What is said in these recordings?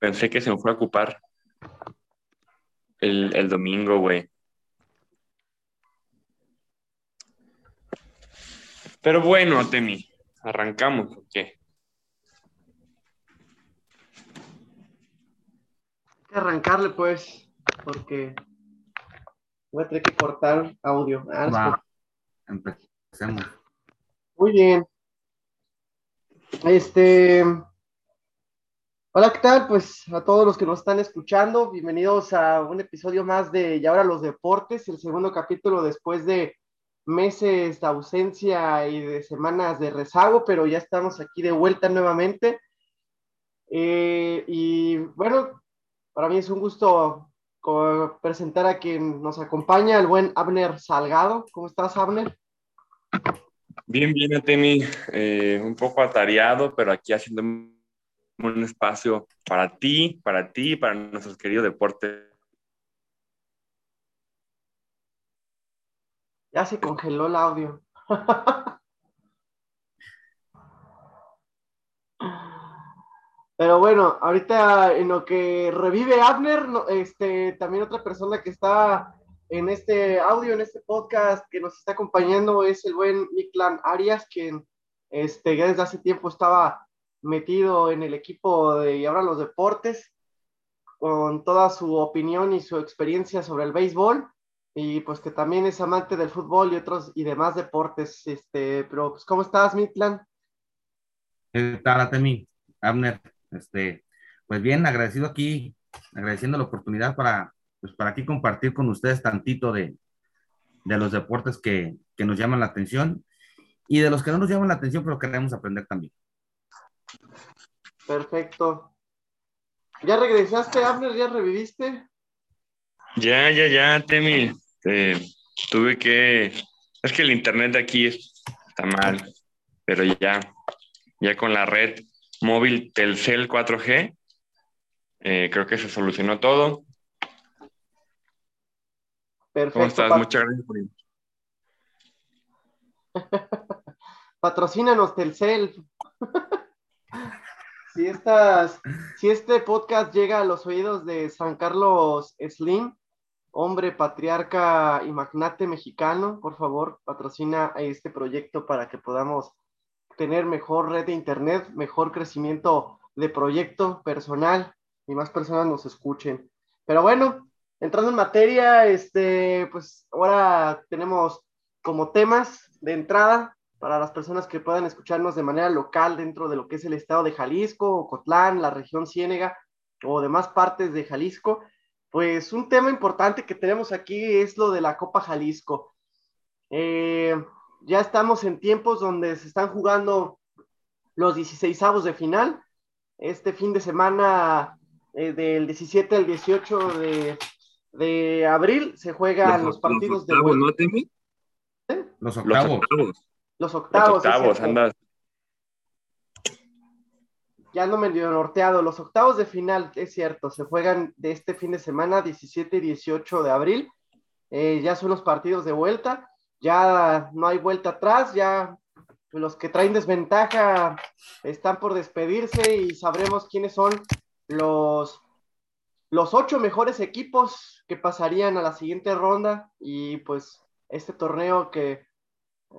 pensé que se me fue a ocupar el, el domingo, güey. Pero bueno, Temi, arrancamos, ¿o qué? Hay que arrancarle, pues, porque voy a tener que cortar audio. Ah, Va, empecemos. Muy bien. Este. Hola, ¿qué tal? Pues a todos los que nos están escuchando, bienvenidos a un episodio más de Y ahora los deportes, el segundo capítulo después de meses de ausencia y de semanas de rezago, pero ya estamos aquí de vuelta nuevamente. Eh, y bueno, para mí es un gusto presentar a quien nos acompaña, el buen Abner Salgado. ¿Cómo estás, Abner? Bien, bien, Temi, eh, un poco atareado, pero aquí haciendo un espacio para ti, para ti, para nuestros queridos deportes. Ya se congeló el audio. Pero bueno, ahorita en lo que revive Abner, este, también otra persona que está en este audio, en este podcast que nos está acompañando es el buen Miklan Arias, quien este, ya desde hace tiempo estaba metido en el equipo de Y ahora los deportes, con toda su opinión y su experiencia sobre el béisbol y pues que también es amante del fútbol y otros y demás deportes. Este, pero pues, ¿cómo estás, Mitlan? ¿Qué tal, Atemi? Abner, este, pues bien, agradecido aquí, agradeciendo la oportunidad para, pues para aquí compartir con ustedes tantito de, de los deportes que, que nos llaman la atención y de los que no nos llaman la atención, pero queremos aprender también. Perfecto. ¿Ya regresaste, Abner? ¿Ya reviviste? Ya, ya, ya, Temi. eh, tuve que. Es que el internet de aquí es- está mal, pero ya, ya con la red móvil Telcel 4G, eh, creo que se solucionó todo. Perfecto. ¿Cómo estás? Muchas gracias por Patrocínanos, Telcel. si, estas, si este podcast llega a los oídos de San Carlos Slim, hombre patriarca y magnate mexicano, por favor, patrocina este proyecto para que podamos tener mejor red de internet, mejor crecimiento de proyecto personal y más personas nos escuchen. Pero bueno, entrando en materia, este, pues ahora tenemos como temas de entrada para las personas que puedan escucharnos de manera local dentro de lo que es el estado de Jalisco, Ocotlán, la región Ciénega o demás partes de Jalisco, pues un tema importante que tenemos aquí es lo de la Copa Jalisco. Eh, ya estamos en tiempos donde se están jugando los 16 avos de final. Este fin de semana, eh, del 17 al 18 de, de abril, se juegan los, partidos de octavos, vuelta. ¿no, Temi? Los Los octavos. octavos. Los Los octavos. es octavos, andas. Ya ando medio norteado. Los octavos de final, es cierto, se juegan de este fin de semana, 17 y 18 de abril. Eh, ya son los partidos de vuelta. Ya no hay vuelta atrás. Ya los que traen desventaja están por despedirse y sabremos quiénes son los, los ocho mejores equipos que pasarían a la siguiente ronda. Y pues este torneo que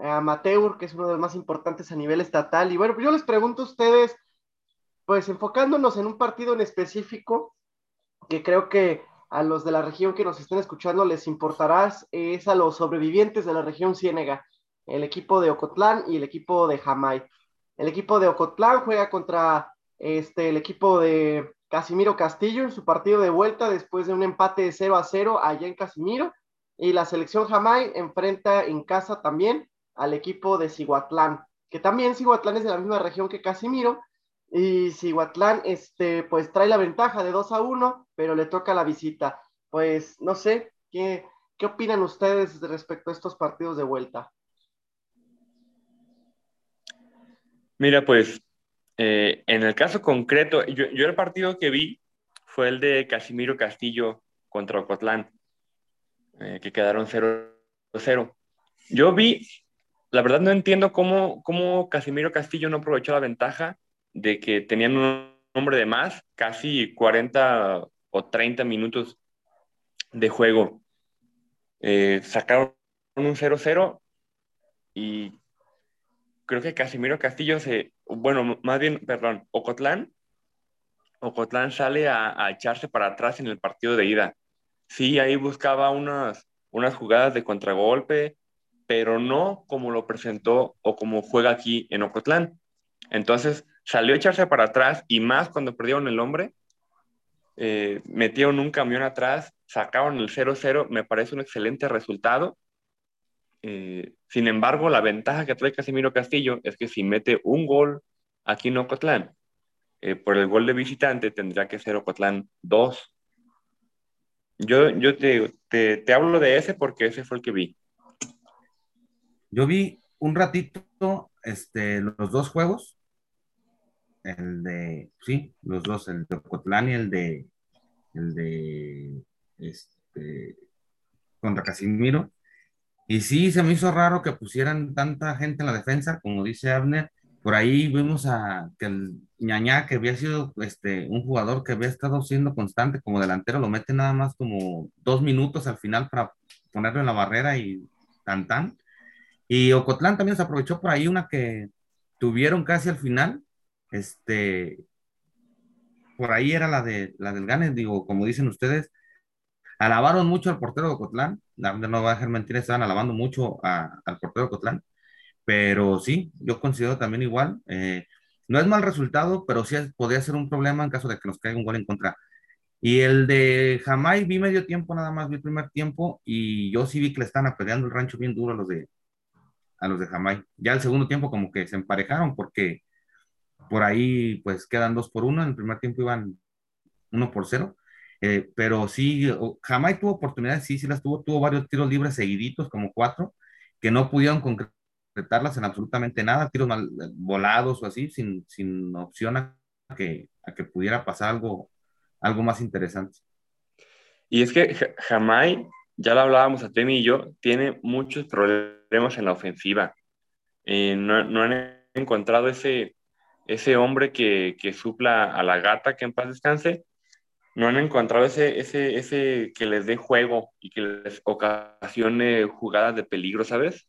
amateur, que es uno de los más importantes a nivel estatal. Y bueno, yo les pregunto a ustedes pues enfocándonos en un partido en específico, que creo que a los de la región que nos estén escuchando les importará, es a los sobrevivientes de la región Ciénega, el equipo de Ocotlán y el equipo de Jamay. El equipo de Ocotlán juega contra este, el equipo de Casimiro Castillo en su partido de vuelta después de un empate de 0 a 0 allá en Casimiro. Y la selección Jamay enfrenta en casa también al equipo de Cihuatlán, que también Cihuatlán es de la misma región que Casimiro, y Cihuatlán, este, pues trae la ventaja de 2 a 1, pero le toca la visita. Pues no sé, ¿qué, qué opinan ustedes respecto a estos partidos de vuelta? Mira, pues, eh, en el caso concreto, yo, yo el partido que vi fue el de Casimiro Castillo contra Ocotlán, eh, que quedaron 0-0. Yo vi, la verdad no entiendo cómo, cómo Casimiro Castillo no aprovechó la ventaja de que tenían un hombre de más, casi 40 o 30 minutos de juego. Eh, sacaron un 0-0 y creo que Casimiro Castillo se, bueno, más bien, perdón, Ocotlán, Ocotlán sale a, echarse para atrás en el partido de ida. Sí, ahí buscaba unas, unas jugadas de contragolpe, pero no como lo presentó o como juega aquí en Ocotlán. Entonces salió a echarse para atrás y más cuando perdieron el hombre, eh, metieron un camión atrás, sacaron el 0-0, me parece un excelente resultado. Eh, sin embargo, la ventaja que trae Casimiro Castillo es que si mete un gol aquí en Ocotlán, eh, por el gol de visitante tendría que ser Ocotlán 2. Yo, yo te, te hablo de ese porque ese fue el que vi. Yo vi un ratito este, los dos juegos, el de, sí, los dos, el de Ocotlán y el de, el de, este, contra Casimiro. Y sí, se me hizo raro que pusieran tanta gente en la defensa, como dice Abner. Por ahí vimos a que el ñañá, que había sido este, un jugador que había estado siendo constante como delantero, lo mete nada más como dos minutos al final para ponerlo en la barrera y tan tan. Y Ocotlán también se aprovechó por ahí una que tuvieron casi al final. Este, por ahí era la de la del Gane, digo, como dicen ustedes, alabaron mucho al portero de Ocotlán, no va a dejar mentir, estaban alabando mucho al portero de Ocotlán, pero sí, yo considero también igual, eh, no es mal resultado, pero sí podría ser un problema en caso de que nos caiga un gol en contra. Y el de Jamai vi medio tiempo nada más, vi el primer tiempo y yo sí vi que le están apedreando el rancho bien duro a los de, a los de Jamai. Ya el segundo tiempo como que se emparejaron porque por ahí pues quedan dos por uno, en el primer tiempo iban uno por cero, eh, pero sí, Jamai tuvo oportunidades, sí, sí las tuvo, tuvo varios tiros libres seguiditos, como cuatro, que no pudieron concretarlas en absolutamente nada, tiros mal, volados o así, sin, sin opción a que, a que pudiera pasar algo, algo más interesante. Y es que Jamai ya lo hablábamos a Temi y yo, tiene muchos problemas en la ofensiva. Eh, no, no, han encontrado ese, ese hombre que, que, supla a la gata, que en paz descanse. No han encontrado ese, ese, ese que les dé juego y que les ocasione jugadas de peligro, ¿sabes?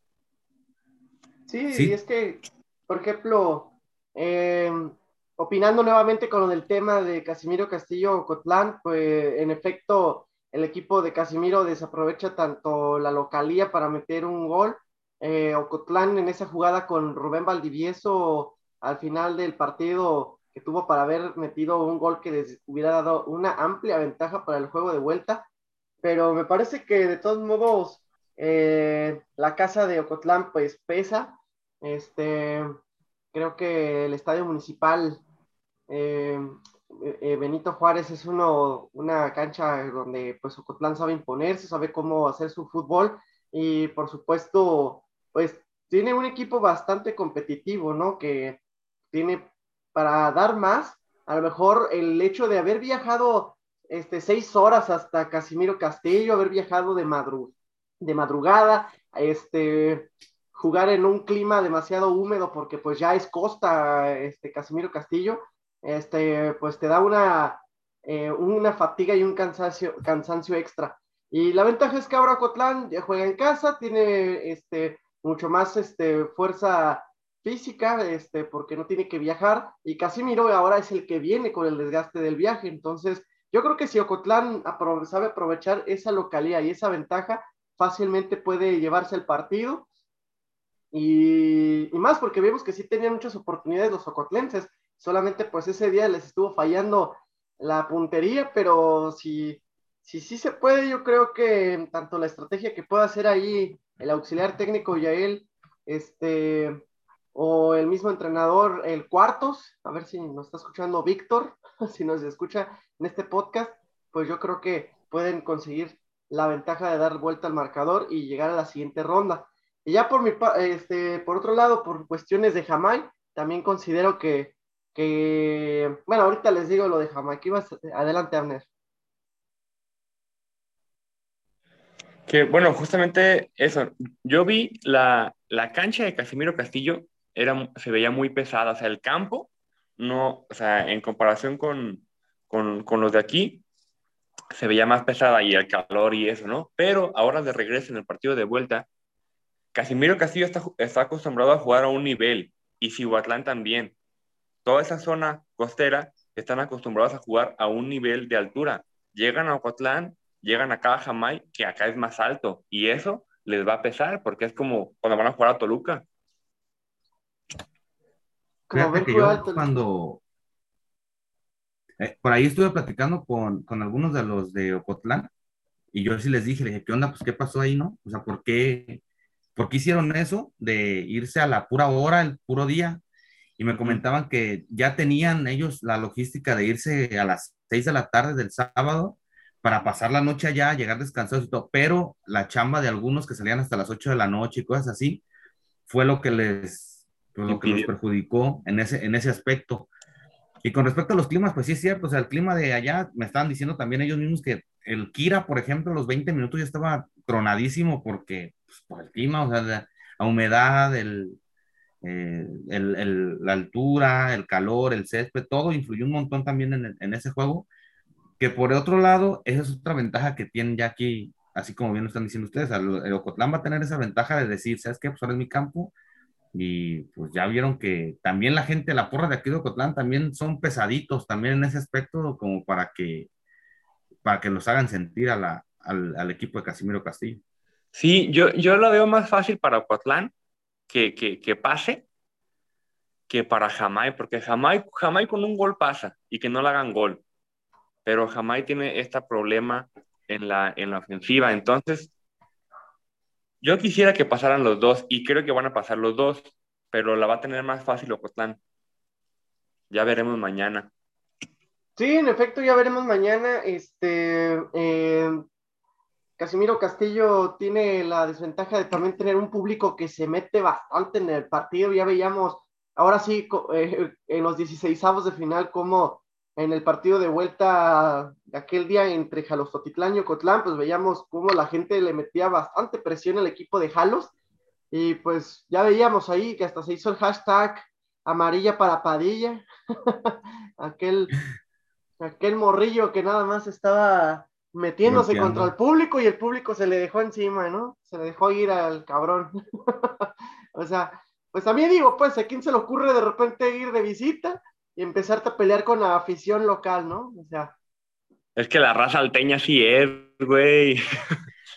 Sí, sí. y es que, por ejemplo, em, opinando nuevamente con lo del tema de Casimiro Castillo Cotlán, pues en efecto, el equipo de Casimiro desaprovecha tanto la localía para meter un gol. Eh, Ocotlán en esa jugada con Rubén Valdivieso al final del partido que tuvo para haber metido un gol que les hubiera dado una amplia ventaja para el juego de vuelta. Pero me parece que de todos modos eh, la casa de Ocotlán pues pesa. Este, creo que el estadio municipal eh, eh, eh, Benito Juárez es una cancha donde pues Ocotlán sabe imponerse, sabe cómo hacer su fútbol y por supuesto pues tiene un equipo bastante competitivo, ¿no? Que tiene para dar más, a lo mejor el hecho de haber viajado este, seis horas hasta Casimiro Castillo, haber viajado de, madru de madrugada, este, jugar en un clima demasiado húmedo porque pues ya es costa este, Casimiro Castillo, este, pues te da una, eh, una fatiga y un cansancio, cansancio extra. Y la ventaja es que ahora Cotlán juega en casa, tiene este, mucho más este, fuerza física, este, porque no tiene que viajar, y Casimiro ahora es el que viene con el desgaste del viaje. Entonces, yo creo que si Ocotlán sabe aprovechar esa localidad y esa ventaja, fácilmente puede llevarse el partido. Y, y, más porque vemos que sí tenían muchas oportunidades los ocotlenses solamente pues ese día les estuvo fallando la puntería, pero si sí si, se puede, yo creo que tanto la estrategia que pueda hacer ahí el auxiliar técnico Yael, este, o el mismo entrenador, el Cuartos, a ver si nos está escuchando Víctor, si nos escucha en este podcast, pues yo creo que pueden conseguir la ventaja de dar vuelta al marcador y llegar a la siguiente ronda. Y ya por mi este, por otro lado, por cuestiones de Jamai, también considero que que, bueno, ahorita les digo lo de Jamaica. Adelante, Abner. Que, bueno, justamente eso. Yo vi la, la cancha de Casimiro Castillo, era, se veía muy pesada. O sea, el campo no, o sea, en comparación con, con, con los de aquí, se veía más pesada y el calor y eso, ¿no? Pero ahora de regreso en el partido de vuelta, Casimiro Castillo está, está acostumbrado a jugar a un nivel y Cihuatlán también. Toda esa zona costera están acostumbrados a jugar a un nivel de altura. Llegan a Ocotlán, llegan acá a Jamay, que acá es más alto, y eso les va a pesar porque es como cuando van a jugar a Toluca. Fíjate que yo cuando eh, por ahí estuve platicando con, con, algunos de los de Ocotlán y yo sí les dije, les dije, ¿qué onda? Pues qué pasó ahí, ¿no? O sea, ¿por qué, ¿por qué hicieron eso de irse a la pura hora, el puro día? Y me comentaban que ya tenían ellos la logística de irse a las seis de la tarde del sábado para pasar la noche allá, llegar descansados y todo, pero la chamba de algunos que salían hasta las 8 de la noche y cosas así, fue lo que les, pues, lo que los perjudicó en ese, en ese aspecto. Y con respecto a los climas, pues sí es cierto, o sea, el clima de allá, me estaban diciendo también ellos mismos que el Kira, por ejemplo, los 20 minutos ya estaba tronadísimo porque, pues, por el clima, o sea, la, humedad, el, eh, el, el, la altura, el calor, el césped, todo influyó un montón también en, en ese juego que por otro lado, esa es otra ventaja que tienen ya aquí, así como bien lo están diciendo ustedes, el Ocotlán va a tener esa ventaja de decir, ¿sabes qué? Pues ahora es mi campo. Y pues ya vieron que también la gente, la porra de aquí de Ocotlán, también son pesaditos también en ese aspecto, como para que, para que los hagan sentir a la, al, al, equipo de Casimiro Castillo. Sí, yo, yo lo veo más fácil para Ocotlán que, que, que pase que para Jamai, porque Jamai, Jamai con un gol pasa y que no le hagan gol pero jamás tiene este problema en la, en la ofensiva. Entonces, yo quisiera que pasaran los dos y creo que van a pasar los dos, pero la va a tener más fácil Ocotlán. Ya veremos mañana. Sí, en efecto, ya veremos mañana. Este, eh, Casimiro Castillo tiene la desventaja de también tener un público que se mete bastante en el partido. Ya veíamos, ahora sí, eh, en los 16 avos de final, cómo en el partido de vuelta aquel día entre Jalostotitlán y Ocotlán, pues veíamos cómo la gente le metía bastante presión al equipo de Jalos. Y pues ya veíamos ahí que hasta se hizo el hashtag amarilla para Padilla. aquel, aquel morrillo que nada más estaba metiéndose contra el público y el público se le dejó encima, ¿no? Se le dejó ir al cabrón. o sea, pues a mí digo, pues a quién se le ocurre de repente ir de visita y empezarte a pelear con la afición local, ¿no? O sea. Es que la raza alteña sí es, güey.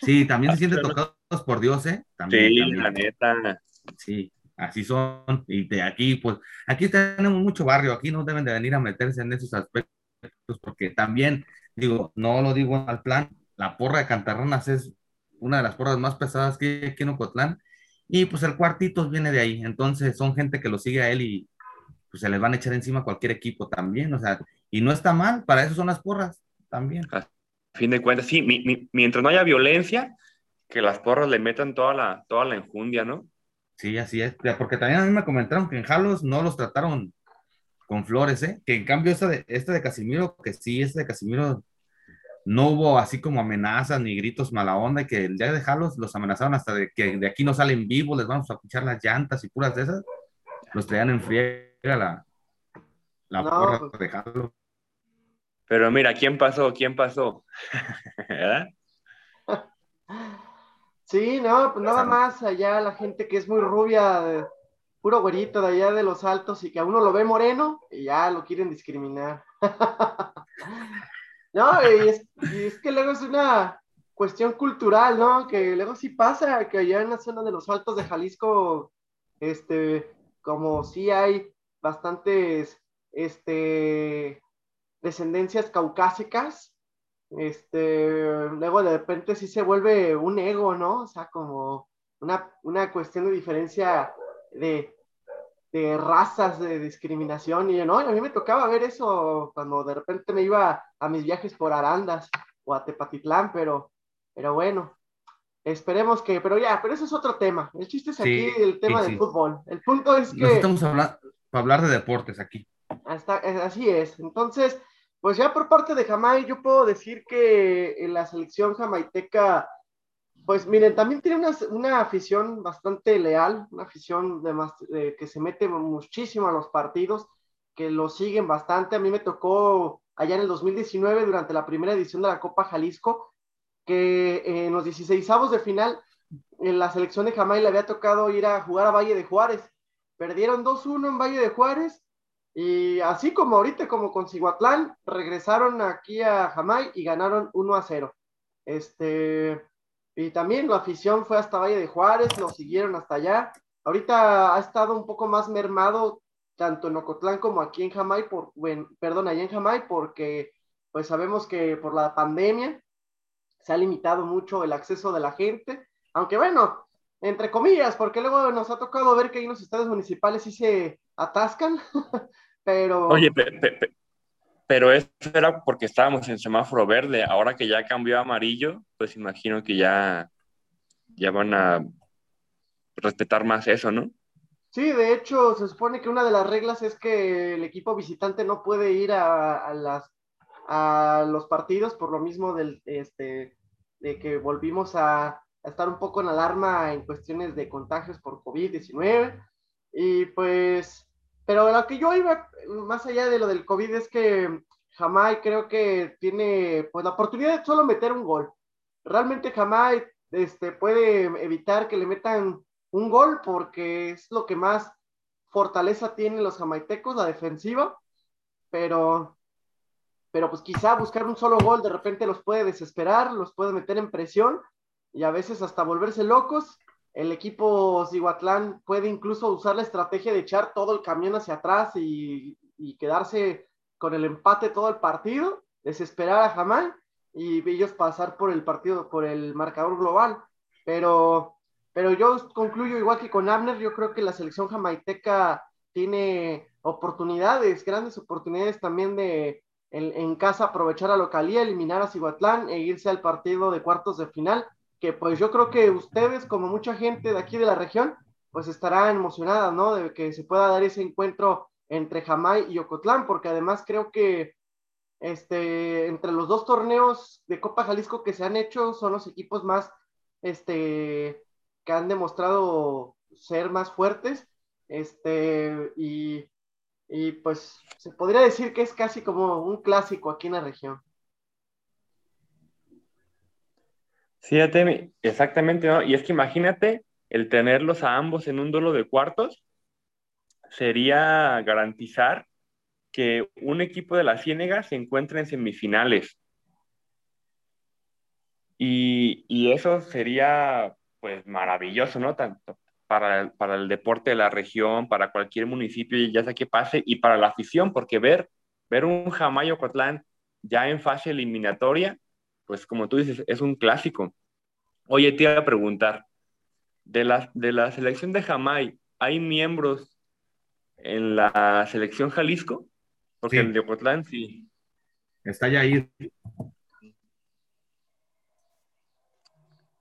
Sí, también se siente tocados por Dios, ¿eh? También, sí, la neta. Sí, así son. Y de aquí, pues, aquí tenemos mucho barrio, aquí no deben de venir a meterse en esos aspectos, porque también, digo, no lo digo al plan, la porra de Cantarronas es una de las porras más pesadas que hay aquí en Ocotlán, y pues el cuartito viene de ahí, entonces son gente que lo sigue a él y, pues se les van a echar encima a cualquier equipo también, o sea, y no está mal, para eso son las porras también. A fin de cuentas, sí, mientras no haya violencia, que las porras le metan toda la, toda la enjundia, ¿no? Sí, así es, porque también a mí me comentaron que en Jalos no los trataron con flores, ¿eh? Que en cambio esta de, este de Casimiro, que sí, este de Casimiro no hubo así como amenazas ni gritos mala onda, y que el día de Jalos los amenazaron hasta de que de aquí no salen vivos, les vamos a escuchar las llantas y puras de esas, los traían en friega la, la porra pues. Pero mira, ¿quién pasó? ¿Quién pasó? Sí, no, pues nada más allá la gente que es muy rubia, puro güerito de allá de los altos y que a uno lo ve moreno y ya lo quieren discriminar. no, y es, es, que luego es una cuestión cultural, ¿no? Que luego sí pasa que allá en la zona de los altos de Jalisco, este, como sí hay bastantes este, descendencias caucásicas, este, luego de repente sí se vuelve un ego, ¿no? O sea, como una, una cuestión de diferencia de, de, razas, de discriminación, y ¿no? a mí me tocaba ver eso cuando de repente me iba a mis viajes por Arandas o a Tepatitlán, pero, pero bueno, esperemos que, pero ya, pero eso es otro tema. El chiste es aquí el tema del fútbol. El punto es que... estamos hablando, hablar de deportes aquí. Hasta, así es. Entonces, pues ya por parte de Jamai, yo puedo decir que en la selección jamaiteca, pues miren, también tiene una, una afición bastante leal, una afición de más, que se mete muchísimo a los partidos. que lo siguen bastante. A mí me tocó allá en el 2019, durante la primera edición de la Copa Jalisco, que en los 16 de final, en la selección de Jamaica le había tocado ir a jugar a Valle de Juárez. Perdieron 2-1 en Valle de Juárez y así como ahorita, como con Cihuatlán, regresaron aquí a Jamaica y ganaron 1-0. Este, y también la afición fue hasta Valle de Juárez, lo siguieron hasta allá. Ahorita ha estado un poco más mermado tanto en Ocotlán como aquí en Jamaica, por, bueno, perdón, allá en Jamaica, porque pues sabemos que por la pandemia se ha limitado mucho el acceso de la gente, aunque bueno, entre comillas, porque luego nos ha tocado ver que hay unos estadios municipales sí se atascan, pero... Oye, pero eso era porque estábamos en semáforo verde, ahora que ya cambió a amarillo, pues imagino que ya, ya van a respetar más eso, ¿no? Sí, de hecho, se supone que una de las reglas es que el equipo visitante no puede ir a, las, a los partidos por lo mismo del, este, de que volvimos a, estar un poco en alarma en cuestiones de contagios por COVID-19. Y pues, pero lo que yo iba más allá de lo del COVID es que Jamai creo que tiene pues la oportunidad de solo meter un gol. Realmente Jamai este, puede evitar que le metan un gol porque es lo que más fortaleza tienen los jamaitecos, la defensiva, pero, pero pues quizá buscar un solo gol de repente los puede desesperar, los puede meter en presión y a veces hasta volverse locos. El equipo Zihuatlán puede incluso usar la estrategia de echar todo el camión hacia atrás y, quedarse con el empate todo el partido, desesperar a Jamai y ellos pasar por el partido, por el marcador global. Pero pero yo concluyo igual que con Abner, yo creo que la selección jamaiteca tiene oportunidades, grandes oportunidades también de en, casa aprovechar a localía, eliminar a Cihuatlán e irse al partido de cuartos de final, que pues yo creo que ustedes, como mucha gente de aquí de la región, pues estarán emocionadas, ¿no? De que se pueda dar ese encuentro entre Jamay y Ocotlán, porque además creo que este, entre los dos torneos de Copa Jalisco que se han hecho son los equipos más este, que han demostrado ser más fuertes, este, y, y pues se podría decir que es casi como un clásico aquí en la región. Sí, exactamente. Y es que imagínate el tenerlos a ambos en un duelo de cuartos, sería garantizar que un equipo de la Ciénega se encuentre en semifinales. Y, y eso sería pues maravilloso, ¿no? Tanto para el, para el deporte de la región, para cualquier municipio, ya sea que pase, y para la afición, porque ver, ver un Jamayo Cotlán ya en fase eliminatoria, pues como tú dices, es un clásico. Oye, te iba a preguntar, de la, de la selección de Jamay, ¿hay miembros en la selección Jalisco? Porque el de Ocotlán sí. Está ya ahí.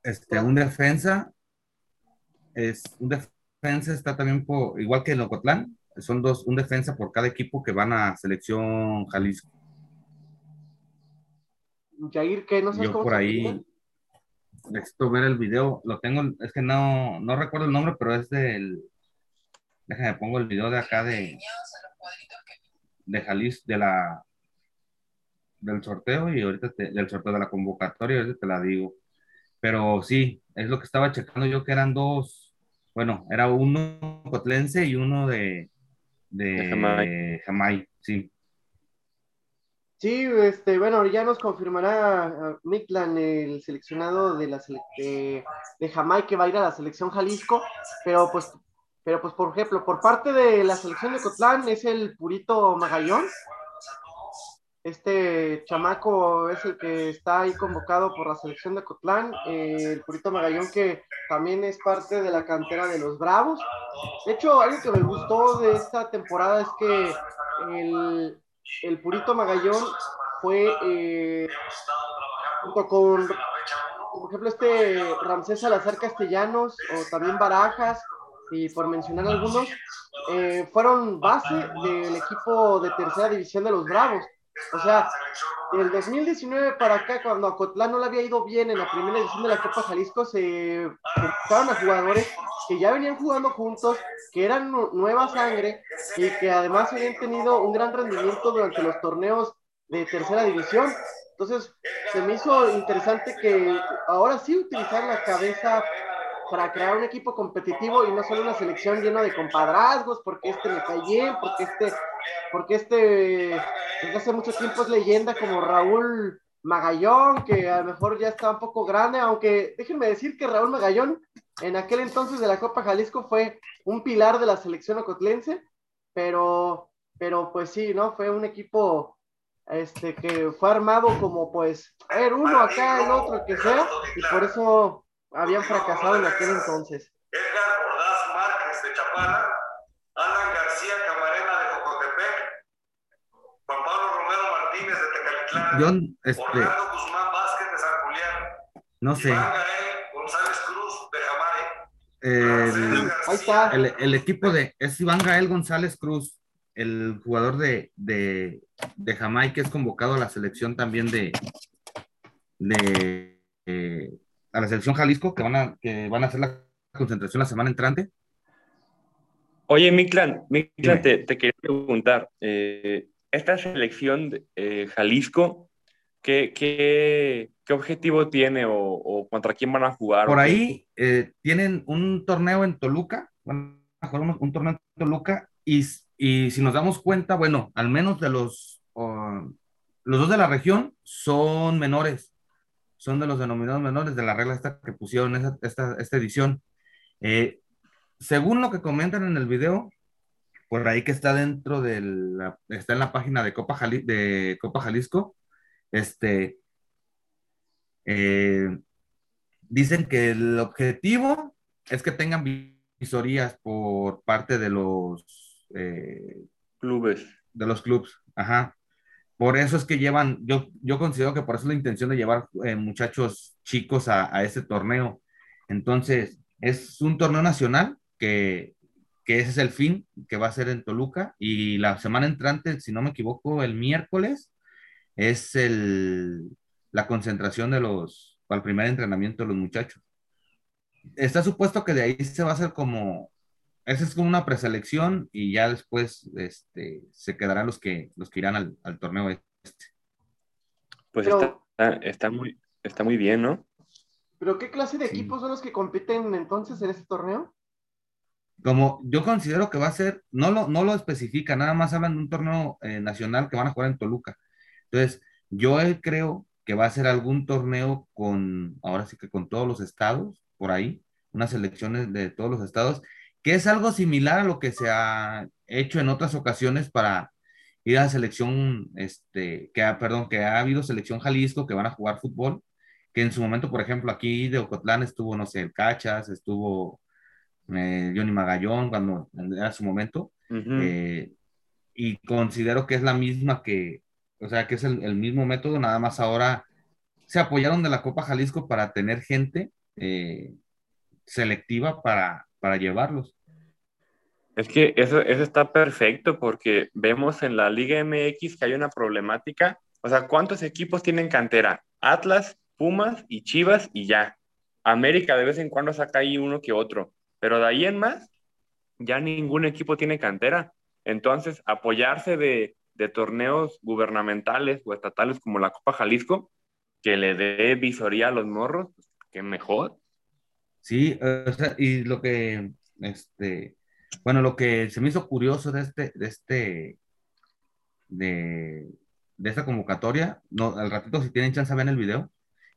este, un defensa, es, un defensa está también por, igual que en Ocotlán, son dos, un defensa por cada equipo que van a selección Jalisco. Jair, ¿qué? No sé Yo por ahí necesito ver el video, lo tengo, es que no, no recuerdo el nombre, pero es del, déjame pongo el video de acá de, de Jalisco, de la, del sorteo y ahorita del sorteo de la convocatoria, ahorita te la digo. Pero sí, es lo que estaba checando yo, que eran dos, bueno, era uno cotlense y uno de, de, Jamai. sí. Sí, este, bueno, ya nos confirmará Miklan, el seleccionado de la de, de Jamai que va a ir a la selección Jalisco, pero pues, pero pues por ejemplo, por parte de la selección de Cotlán es el Purito Magallón, este chamaco es el que está ahí convocado por la selección de Cotlán, eh, el Purito Magallón que también es parte de la cantera de los Bravos. De hecho, algo que me gustó de esta temporada es que el, el Purito Magallón fue eh, junto con, por ejemplo, este Ramsés Salazar Castellanos o también Barajas, y por mencionar algunos, eh, fueron base del equipo de tercera división de los Bravos. O sea, el 2019 para acá, cuando a Cotlán no le había ido bien en la primera edición de la Copa Jalisco, se buscaron a jugadores que ya venían jugando juntos, que eran nueva sangre y que además habían tenido un gran rendimiento durante los torneos de tercera división. Entonces, se me hizo interesante que ahora sí utilizar la cabeza para crear un equipo competitivo y no solo una selección llena de compadrazgos, porque este me cae bien, porque este, porque este desde hace mucho tiempo es leyenda como Raúl Magallón, que a lo mejor ya está un poco grande, aunque déjenme decir que Raúl Magallón en aquel entonces de la Copa Jalisco fue un pilar de la selección ocotlense, pero, pero pues sí, ¿no? Fue un equipo este, que fue armado como pues, a ver, uno acá, el otro, que sea, y por eso habían fracasado en aquel entonces. Edgar Ordaz Márquez de Chapala, Alan García Camarena de Jocotepec, Juan Pablo Romero Martínez de Tecalitlán, John, este, Orlando Guzmán Vázquez de San Julián, no sé. Iván Gael González Cruz de Jamay, El, Ahí está. el, el equipo de es Iván Gael González Cruz, el jugador de, de, de Jamaica, es convocado a la selección también de, de eh, a la selección Jalisco, que van a, que van a hacer la concentración la semana entrante. Oye. Miklan te, te quería preguntar, eh, esta selección de, eh, Jalisco, ¿qué, qué, qué objetivo tiene o, o contra quién van a jugar? Por ahí eh, tienen un torneo en Toluca, van a jugar un, un torneo en Toluca, y, y si nos damos cuenta, bueno, al menos de los, oh, los dos de la región son menores, son de los denominados menores de la regla esta que pusieron esa- esta, esta edición. Eh, según lo que comentan en el video, por ahí que está dentro de la, está en la página de Copa, Jali- de Copa Jalisco, este, eh, dicen que el objetivo es que tengan visorías por parte de los, eh, Clubes. de los clubes. Ajá. Por eso es que llevan, yo, yo considero que por eso es la intención de llevar eh, muchachos chicos a, a este torneo. Entonces, es un torneo nacional que, que ese es el fin, que va a ser en Toluca. Y la semana entrante, si no me equivoco, el miércoles es el, la concentración de los, para el primer entrenamiento de los muchachos. Está supuesto que de ahí se va a hacer como, esa es como una preselección y ya después este, se quedarán los que, los que irán al, al torneo este. Pues Pero- está, está, muy, está muy bien, ¿no? ¿Pero qué clase de Sí. equipos son los que compiten entonces en este torneo? Como yo considero que va a ser, no lo, no lo especifica, nada más hablan de un torneo eh, nacional que van a jugar en Toluca. Entonces, yo eh, creo que va a ser algún torneo con, ahora sí que con todos los estados, por ahí, unas selecciones de todos los estados, que es algo similar a lo que se ha hecho en otras ocasiones para ir a la selección, este, que ha, perdón, que ha habido selección Jalisco que van a jugar fútbol, que en su momento, por ejemplo, aquí de Ocotlán estuvo, no sé, el Cachas, estuvo eh, Johnny Magallón cuando era su momento, eh, y considero que es la misma que, o sea, que es el, el mismo método, nada más ahora se apoyaron de la Copa Jalisco para tener gente eh, selectiva para, para llevarlos. Es que eso, eso está perfecto porque vemos en la Liga MX que hay una problemática. O sea, ¿cuántos equipos tienen cantera? Atlas, Pumas y Chivas y ya. América de vez en cuando saca ahí uno que otro. Pero de ahí en más, ya ningún equipo tiene cantera. Entonces, apoyarse de, de torneos gubernamentales o estatales como la Copa Jalisco, que le dé visoría a los morros, pues, qué mejor. Sí, o sea, y lo que, este, bueno, lo que se me hizo curioso de este, de este, de, de esta convocatoria, no, al ratito si tienen chance ven el video,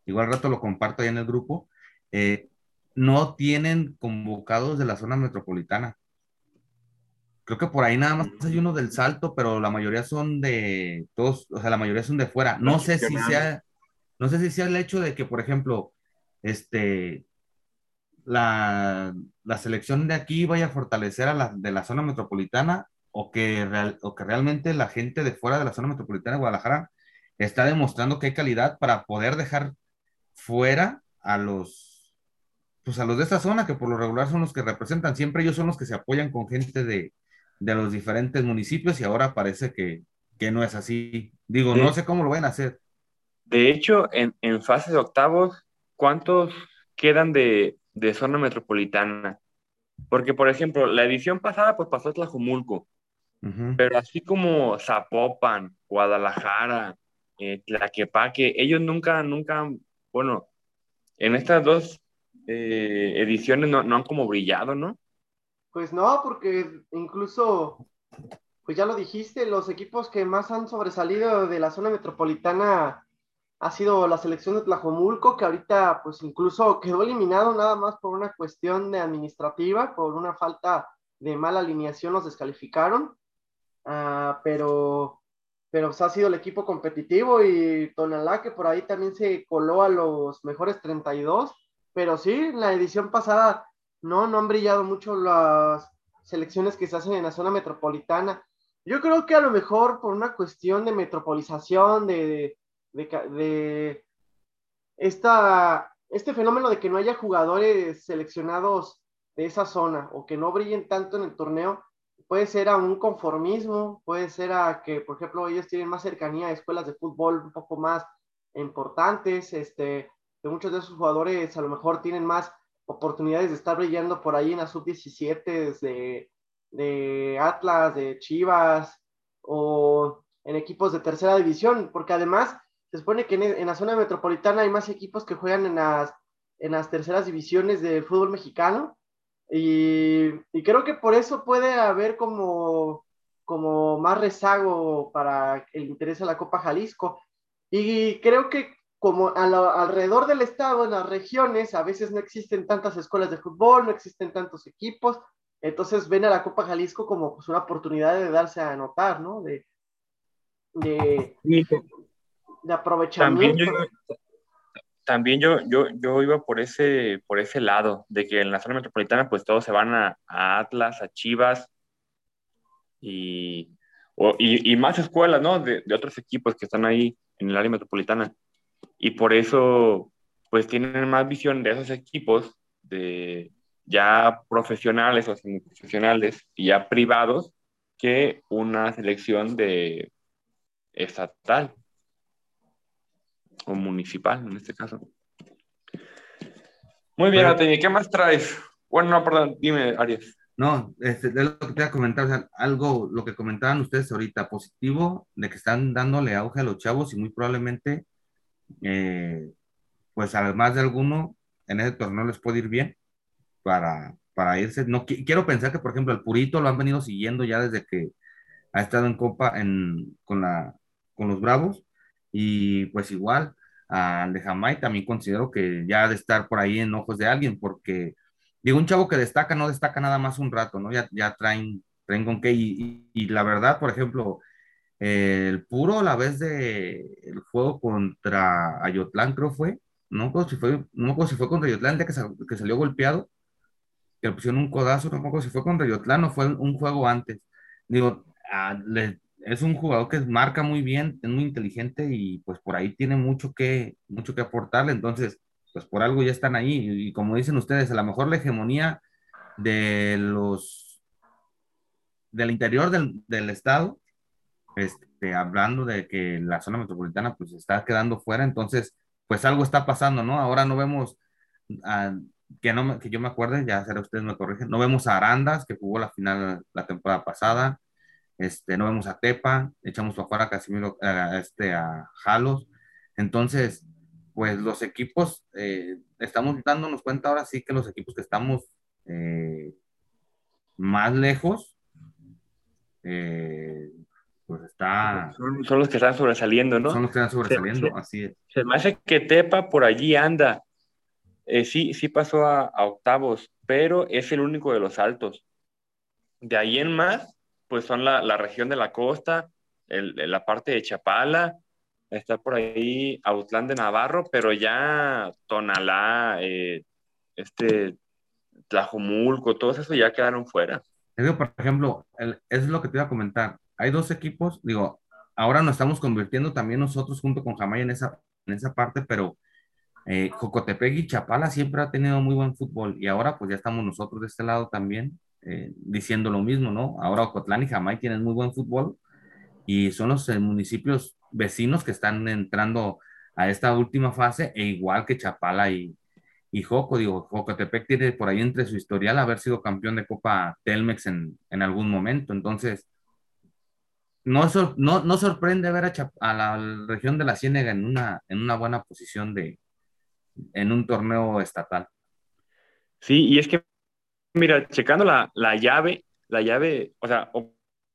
igual al rato lo comparto ahí en el grupo, eh, no tienen convocados de la zona metropolitana. Creo que por ahí nada más hay uno del Salto, pero la mayoría son de todos, o sea, la mayoría son de fuera. No sé si sea, no sé si sea el hecho de que, por ejemplo, este, la, la selección de aquí vaya a fortalecer a la de la zona metropolitana o que, real- o que realmente la gente de fuera de la zona metropolitana de Guadalajara está demostrando que hay calidad para poder dejar fuera a los, pues a los de esta zona, que por lo regular son los que representan. Siempre ellos son los que se apoyan con gente de, de los diferentes municipios y ahora parece que, que no es así. Digo, no sé cómo lo van a hacer. De hecho, en, en fase de octavos, ¿cuántos quedan de, de zona metropolitana? Porque, por ejemplo, la edición pasada, pues pasó Tlajumulco, pero así como Zapopan, Guadalajara, eh, Tlaquepaque, ellos nunca, nunca, bueno, en estas dos eh, ediciones no, no han como brillado, ¿no? Pues no, porque incluso, pues ya lo dijiste, los equipos que más han sobresalido de la zona metropolitana ha sido la selección de Tlajomulco, que ahorita pues incluso quedó eliminado nada más por una cuestión de administrativa, por una falta de mala alineación los descalificaron, Ah, pero, pero pues, ha sido el equipo competitivo y Tonalá que por ahí también se coló a los mejores 32, pero sí, la edición pasada no, no han brillado mucho las selecciones que se hacen en la zona metropolitana. Yo creo que a lo mejor por una cuestión de metropolización, de, de, de, esta, este fenómeno de que no haya jugadores seleccionados de esa zona o que no brillen tanto en el torneo, puede ser a un conformismo, puede ser a que, por ejemplo, ellos tienen más cercanía a escuelas de fútbol un poco más importantes, este, que muchos de esos jugadores a lo mejor tienen más oportunidades de estar brillando por ahí en la sub-17 de, de Atlas, de Chivas o en equipos de tercera división, porque además se supone que en, en, la zona metropolitana hay más equipos que juegan en las, en las terceras divisiones del fútbol mexicano y, y, creo que por eso puede haber como, como más rezago para el interés a la Copa Jalisco. Y creo que como a alrededor del estado, en las regiones, a veces no existen tantas escuelas de fútbol, no existen tantos equipos, entonces ven a la Copa Jalisco como pues, una oportunidad de darse a notar, ¿no? De, de, de aprovechamiento. También yo, también yo, yo, yo iba por ese, por ese lado, de que en la zona metropolitana pues todos se van a, a Atlas, a Chivas y, o, y, y, más escuelas, ¿no? De, de, otros equipos que están ahí en el área metropolitana. Y por eso pues tienen más visión de esos equipos, de ya profesionales o semiprofesionales y ya privados, que una selección de estatal o municipal en este caso. Muy bien, Ateni, ¿qué más traes? Bueno, no, perdón, dime, Arias. No, este, de lo que te iba a comentar, o sea, algo, lo que comentaban ustedes ahorita, positivo, de que están dándole auge a los chavos y muy probablemente, eh, pues además de alguno, en ese torneo les puede ir bien para, para irse. No, quiero pensar que, por ejemplo, el Purito lo han venido siguiendo ya desde que ha estado en Copa en, con, la, con los Bravos y pues igual al de Jamai también considero que ya ha de estar por ahí en ojos de alguien, porque digo, un chavo que destaca no destaca nada más un rato, ¿no? Ya, ya traen, traen con qué, y, la verdad, por ejemplo, el puro la vez de el juego contra Ayotlán, creo fue, no si fue, no me si fue contra Ayotlán, de que, que salió golpeado, que le pusieron un codazo, no me acuerdo si fue contra Ayotlán o fue un juego antes. Digo, ah, es un jugador que marca muy bien, es muy inteligente y pues por ahí tiene mucho que, mucho que aportarle, entonces pues por algo ya están ahí y como dicen ustedes, a lo mejor la hegemonía de los del interior del, del estado, este, hablando de que la zona metropolitana pues está quedando fuera, entonces pues algo está pasando, ¿no? Ahora no vemos, a, que, no, que yo me acuerde, ya será ustedes me corrigen, no vemos a Arandas, que jugó la final la temporada pasada, este, no vemos a Tepa, echamos afuera a Casimiro, este, a Jalos. Entonces, pues los equipos, eh, estamos dándonos cuenta ahora sí que los equipos que estamos eh, más lejos, eh, pues está... Son, son, los que están sobresaliendo, ¿no? Son los que están sobresaliendo, se, así es. Se me hace que Tepa por allí anda. sí, sí pasó a, a octavos, pero es el único de los altos. De ahí en más, pues son la, la región de la costa, el, la parte de Chapala, está por ahí Autlán de Navarro, pero ya Tonalá, eh, este, Tlajomulco, todos eso ya quedaron fuera. Digo, por ejemplo, el, es lo que te iba a comentar. Hay dos equipos, digo, ahora nos estamos convirtiendo también nosotros junto con Jamay en esa, en esa parte, pero eh, Jocotepec y Chapala siempre ha tenido muy buen fútbol y ahora pues ya estamos nosotros de este lado también eh, diciendo lo mismo, ¿no? Ahora Ocotlán y Jamay tienen muy buen fútbol y son los eh, municipios vecinos que están entrando a esta última fase, e igual que Chapala y, y Joco, digo, Jocotepec tiene por ahí entre su historial haber sido campeón de Copa Telmex en, en algún momento, entonces no, no, no sorprende ver a, a, la región de la Ciénega en una, en una buena posición de, en un torneo estatal. Sí, y es que, mira, checando la, la llave, la llave, o sea,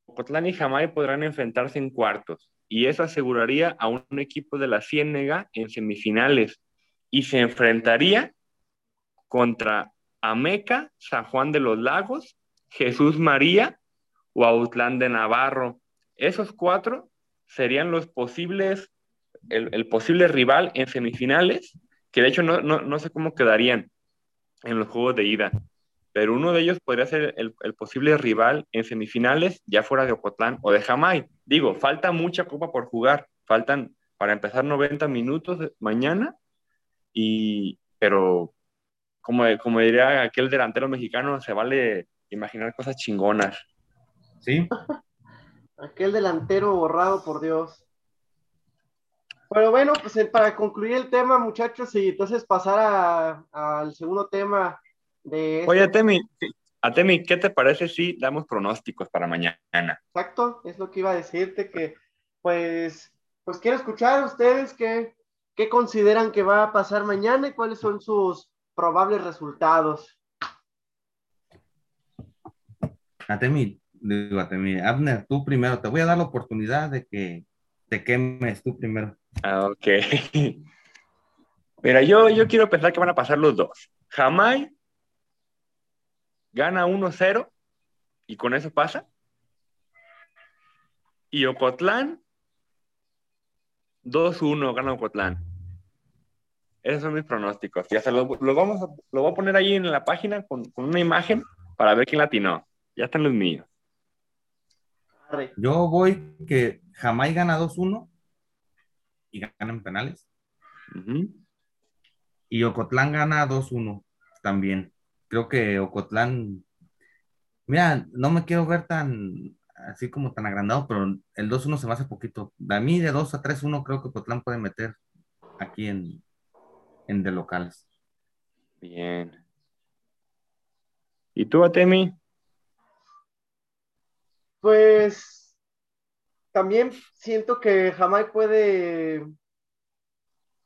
Ocotlán y Jamay podrán enfrentarse en cuartos, y eso aseguraría a un equipo de la Ciénega en semifinales, y se enfrentaría contra Ameca, San Juan de los Lagos, Jesús María o Autlán de Navarro. Esos cuatro serían los posibles, el, el posible rival en semifinales, que de hecho no, no, no, sé cómo quedarían en los juegos de ida, pero uno de ellos podría ser el, el, posible rival en semifinales, ya fuera de Ocotlán o de Jamay. Digo, falta mucha copa por jugar, faltan para empezar 90 minutos mañana, y, pero como, como diría aquel delantero mexicano, se vale imaginar cosas chingonas. Sí. Aquel delantero borrado, por Dios. Pero bueno, pues para concluir el tema, muchachos, y entonces pasar al segundo tema de... Este... Oye, Temi, Atemi, ¿qué te parece si damos pronósticos para mañana? Exacto, es lo que iba a decirte, que pues, pues quiero escuchar a ustedes qué, qué consideran que va a pasar mañana y cuáles son sus probables resultados. Atemi, digo Atemi, Abner, tú primero, te voy a dar la oportunidad de que te quemes tú primero. Ah, ok. Mira, yo, yo quiero pensar que van a pasar los dos. Jamai gana 1-0 y con eso pasa. Y Ocotlán 2-1 gana Ocotlán. Esos son mis pronósticos. Ya se lo, lo, vamos a, lo voy a poner ahí en la página con, con una imagen para ver quién latinó. Ya están los míos. Yo voy que Jamai gana 2-1 y ganan penales. Uh -huh. Y Ocotlán gana 2-1 también. Creo que Ocotlán, mira, no me quiero ver tan así como tan agrandado, pero el 2-1 se me hace poquito. A mí de 2 a 3-1 creo que Ocotlán puede meter aquí en, en de locales. Bien. ¿Y tú, Atemi? Pues también siento que Jamai puede.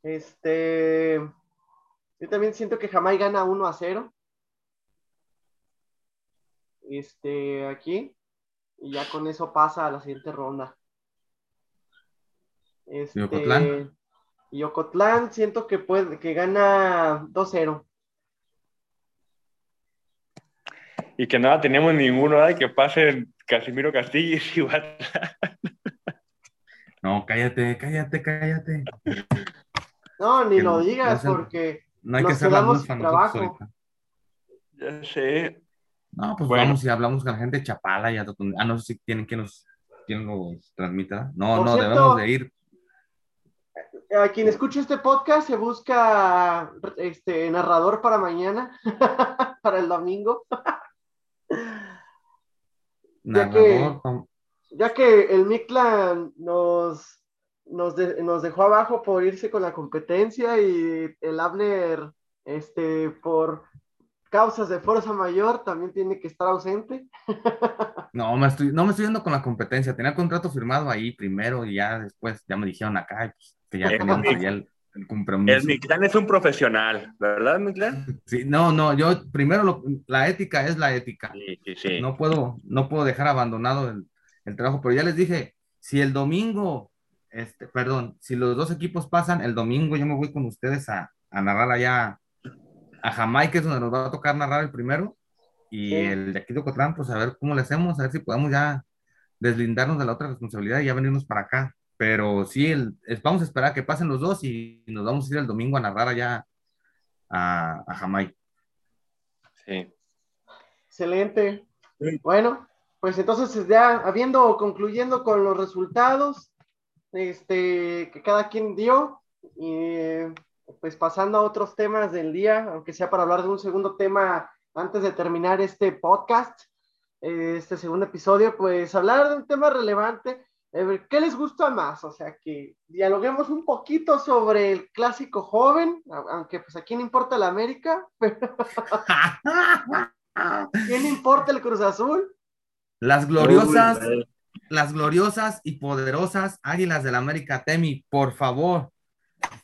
Este. Yo también siento que Jamai gana 1 a 0. Este, aquí. Y ya con eso pasa a la siguiente ronda. Este, ¿Y Ocotlán? Y Ocotlán siento que puede, que gana 2-0. Y que nada, tenemos ninguno de que pase Casimiro Castillo y No, cállate, cállate, cállate. No, ni Que lo digas no porque No hay Nos que ser quedamos sin trabajo. ahorita. Ya sé. No, pues Bueno. vamos y hablamos con la gente de Chapala. Ya, ah, no sé si tienen quien nos, quien los transmita. No, Por no, cierto- debemos de ir. a quien escuche este podcast se busca este narrador para mañana, para el domingo, Ya que- ya que el Mictlan nos, nos, de- nos dejó abajo por irse con la competencia y el Abner, este, por causas de fuerza mayor, también tiene que estar ausente. No, me estoy, no me estoy yendo con la competencia. Tenía el contrato firmado ahí primero y ya después ya me dijeron acá y pues, que ya teníamos allá el, el compromiso. El Mictlán es un profesional, ¿verdad, Mictlán? Sí, no, no, yo primero lo- la ética es la ética. Sí, sí, sí. No puedo, no puedo dejar abandonado el, el trabajo, pero ya les dije, si el domingo, este, perdón, si los dos equipos pasan, el domingo yo me voy con ustedes a, a narrar allá a Jamaica, es donde nos va a tocar narrar el primero, y el de aquí de Ocotlán, pues a ver cómo le hacemos, a ver si podemos ya deslindarnos de la otra responsabilidad y ya venirnos para acá. Pero sí, el, es- vamos a esperar a que pasen los dos y nos vamos a ir el domingo a narrar allá a, a Jamaica. Sí. Excelente. Sí. Bueno, pues entonces ya habiendo concluyendo con los resultados, este, que cada quien dio, y pues pasando a otros temas del día, aunque sea para hablar de un segundo tema antes de terminar este podcast, eh, este segundo episodio, pues hablar de un tema relevante. ¿Qué les gusta más? O sea, que dialoguemos un poquito sobre el clásico joven, aunque pues aquí no importa la América, ¿quién importa el Cruz Azul? Las gloriosas, las gloriosas y poderosas Águilas del América, Temi, por favor.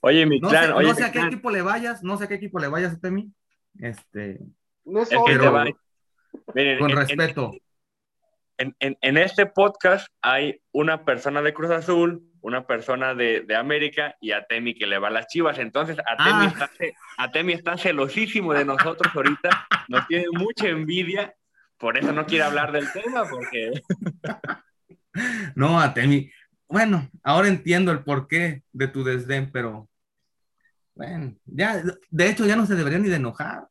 Oye, mi No clan, sé, oye, no sé mi a qué clan, equipo le vayas, no sé a qué equipo le vayas, Temi. Este, No es es que obvio. te va- Miren, con en- respeto. En, en- en este podcast hay una persona de Cruz Azul, una persona de, de América y a Temi que le va a las chivas. Entonces, a Temi, Ah. está, a Temi está celosísimo de nosotros ahorita, nos tiene mucha envidia, por eso no quiere hablar del tema, porque No, a Temi. Bueno, ahora entiendo el porqué de tu desdén, pero bueno, ya, de hecho ya no se debería ni de enojar.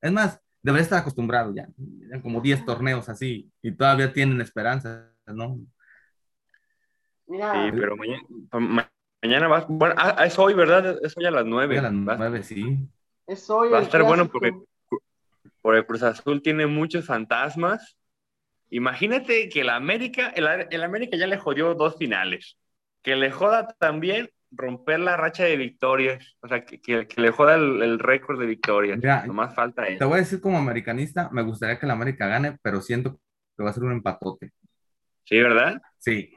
Es más, debería estar acostumbrado ya. Ya como 10 torneos así y todavía tienen esperanzas, ¿no? Mira, Sí, pero mañana, ma- mañana va, bueno, ah, es hoy, ¿verdad? Es hoy a las nueve. A las Va- 9, sí. es hoy va a estar bueno porque- Porque Cruz Azul tiene muchos fantasmas. Imagínate que el América, el, el América ya le jodió dos finales. Que le joda también romper la racha de victorias. O sea, que, que- que le joda el, el récord de victorias. Mira, Nomás falta Te eso. voy a decir como americanista, me gustaría que el América gane, pero siento que va a ser un empatote. Sí, ¿verdad? Sí.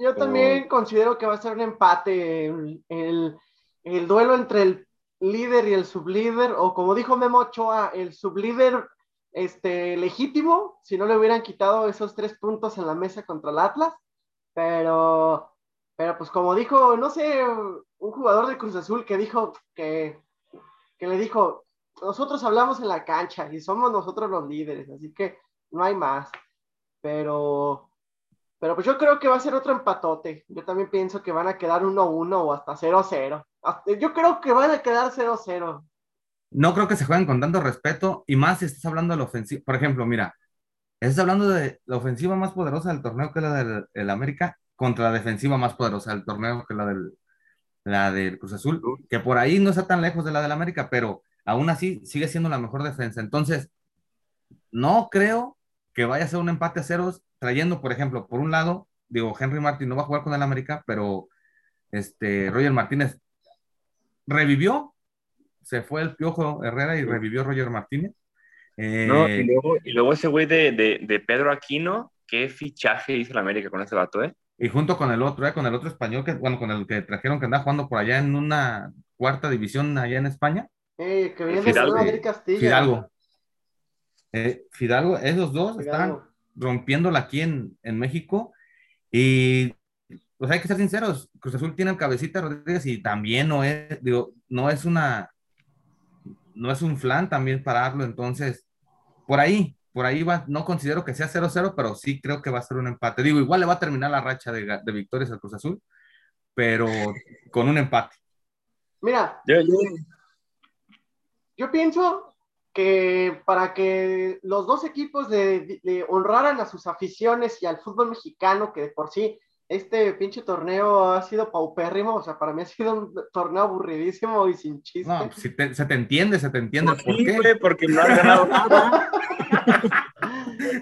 Yo también considero que va a ser un empate el, el- el duelo entre el líder y el sublíder, o como dijo Memo Ochoa, el sublíder este, legítimo, si no le hubieran quitado esos tres puntos en la mesa contra el Atlas, pero, pero pues como dijo, no sé, un jugador de Cruz Azul que dijo que, que le dijo, nosotros hablamos en la cancha y somos nosotros los líderes, así que no hay más, pero... Pero pues yo creo que va a ser otro empatote. Yo también pienso que van a quedar 1-1 o hasta 0-0. Hasta- Yo creo que van a quedar 0-0. No creo que se jueguen con tanto respeto y más si estás hablando de la ofensiva. Por ejemplo, mira, estás hablando de la ofensiva más poderosa del torneo que es la del el América contra la defensiva más poderosa del torneo que es la del, la del Cruz Azul, que por ahí no está tan lejos de la del América, pero aún así sigue siendo la mejor defensa. Entonces, no creo que vaya a ser un empate a ceros, trayendo, por ejemplo, por un lado, digo, Henry Martin no va a jugar con el América, pero este, Roger Martínez revivió, se fue el Piojo Herrera y revivió Roger Martínez. Eh, No, y, luego, y luego ese güey de, de, de Pedro Aquino, qué fichaje hizo la América con ese vato, ¿eh? Y junto con el otro, eh, con el otro español, que, bueno, con el que trajeron que anda jugando por allá en una cuarta división allá en España, Eh, que viene de Fidalgo. Madrid Castilla. Fidalgo. Eh, Fidalgo, esos dos están rompiéndola aquí en, en México. Y pues hay que ser sinceros, Cruz Azul tiene el cabecita Rodríguez y también no es, digo, no es una, no es un flan también pararlo, entonces, por ahí, por ahí va, no considero que sea 0-0, pero sí creo que va a ser un empate. Digo, igual le va a terminar la racha de, de victorias al Cruz Azul, pero con un empate. Mira, Yo, yo- yo pienso que para que los dos equipos le, le honraran a sus aficiones y al fútbol mexicano, que de por sí este pinche torneo ha sido paupérrimo, o sea, para mí ha sido un torneo aburridísimo y sin chiste. No, si te- se te entiende, se te entiende el por Sí, qué. porque no has ganado nada.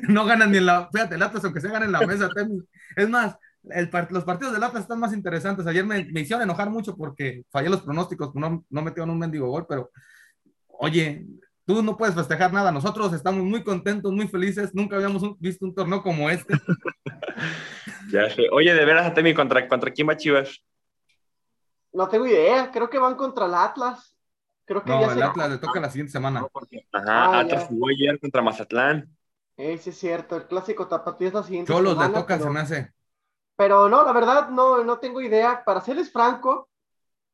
No ganan ni en la, fíjate, el Atlas, aunque se gane en la mesa, Temi. Es más, el los partidos del Atlas están más interesantes. Ayer me, me hicieron enojar mucho porque fallé los pronósticos, no, no metieron un mendigo gol, pero oye, tú no puedes festejar nada. Nosotros estamos muy contentos, muy felices. Nunca habíamos un- visto un torneo como este. Ya sé. Oye, de veras, Temi, ¿contra, ¿contra quién va Chivas? No tengo idea, creo que van contra el Atlas. Creo que No, ya el se... Atlas le toca la siguiente semana. Ajá, Ah, Atlas jugó ayer contra Mazatlán. Eh, sí es cierto, el clásico tapatío es la siguiente Cholos le semana, toca, pero- se me hace. Pero no, la verdad no, no tengo idea. Para serles franco,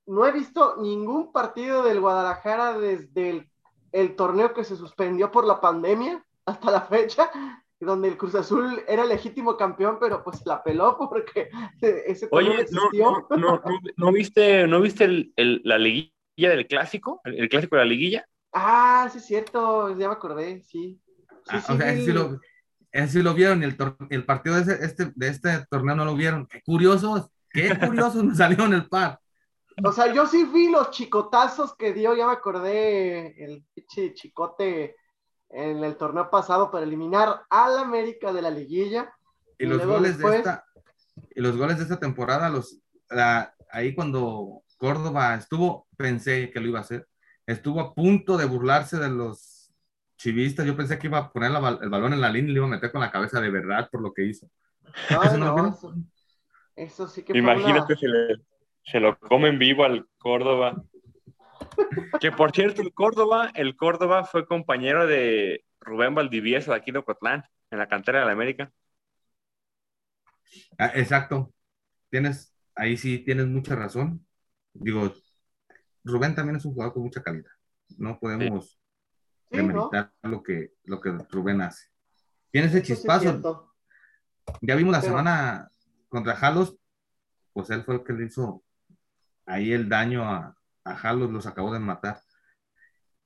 no he visto ningún partido del Guadalajara desde el, el torneo que se suspendió por la pandemia hasta la fecha, donde el Cruz Azul era legítimo campeón, pero pues la peló porque ese torneo no Oye, no, existió. no, no, no, ¿no viste, no viste el, el- la liguilla del clásico? El, el clásico de la liguilla. Ah, sí es cierto, ya me acordé, sí. Sí, Ah, sí, o sea, vi ese sí el- lo, ese sí lo vieron y el, tor- el partido de, ese- este, de este torneo no lo vieron. Qué curiosos, qué curiosos me salió en el par. O sea, yo sí vi los chicotazos que dio, ya me acordé, el pinche chicote en el torneo pasado para eliminar al América de la liguilla. Y Y los goles después- de esta, y los goles de esta temporada, los, ahí cuando Córdoba estuvo, pensé que lo iba a hacer, estuvo a punto de burlarse de los chivistas, yo pensé que iba a poner el balón en la línea y le iba a meter con la cabeza de verdad por lo que hizo. eso, sí que Imagínate si se lo comen vivo al Córdoba. que por cierto, el Córdoba, el Córdoba fue compañero de Rubén Valdivieso de aquí de Ocotlán, en la cantera de la América. Ah, exacto. Tienes, ahí sí tienes mucha razón. Digo, Rubén también es un jugador con mucha calidad. No podemos demeritar lo, que, lo que Rubén hace. Tiene ese chispazo. ya vimos la semana contra Jalos, pues él fue el que le hizo ahí el daño a, a Jalos, los acabó de matar.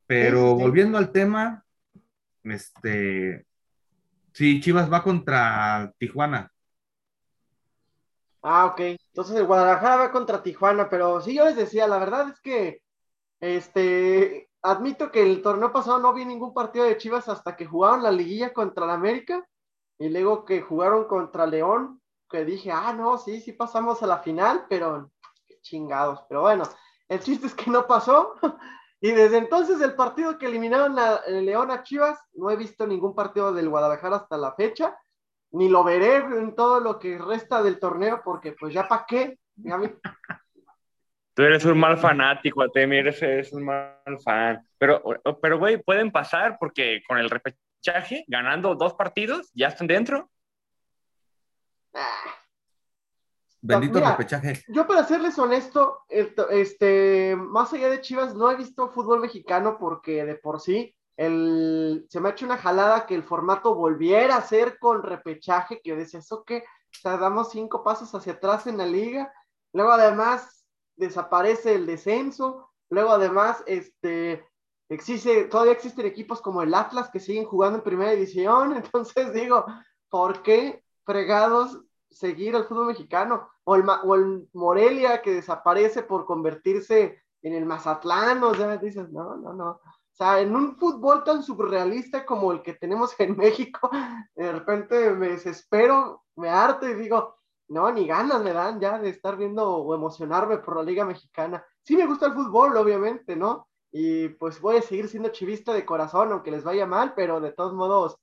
Pero volviendo al tema, este, sí, Chivas va contra Tijuana. Ah, ok. Entonces el Guadalajara va contra Tijuana, pero sí, yo les decía, la verdad es que, este, admito que el torneo pasado no vi ningún partido de Chivas hasta que jugaron la liguilla contra la América y luego que jugaron contra León, que dije, ah, no, sí, sí pasamos a la final, pero chingados. Pero bueno, el chiste es que no pasó. Y desde entonces el partido que eliminaron a León a Chivas, no he visto ningún partido del Guadalajara hasta la fecha, ni lo veré en todo lo que resta del torneo, porque pues ya para qué. Tú eres un mal fanático, Atemi, eres, eres un mal fan. Pero, pero, güey, pueden pasar porque con el repechaje, ganando dos partidos, ya están dentro. Ah, Bendito repechaje. Yo para serles honesto, este, más allá de Chivas, no he visto fútbol mexicano porque de por sí el, se me ha hecho una jalada que el formato volviera a ser con repechaje, que yo decía, ¿eso qué? O sea, damos cinco pasos hacia atrás en la liga, luego además desaparece el descenso, luego además este, existe, todavía existen equipos como el Atlas que siguen jugando en primera división, entonces digo, ¿por qué fregados seguir al fútbol mexicano? o el, Morelia que desaparece por convertirse en el Mazatlán, o sea, dices, no, no, no. O sea, en un fútbol tan surrealista como el que tenemos en México, de repente me desespero, me harto y digo, no, ni ganas me dan ya de estar viendo o emocionarme por la Liga Mexicana. Sí me gusta el fútbol, obviamente, ¿no? Y pues voy a seguir siendo chivista de corazón, aunque les vaya mal, pero de todos modos,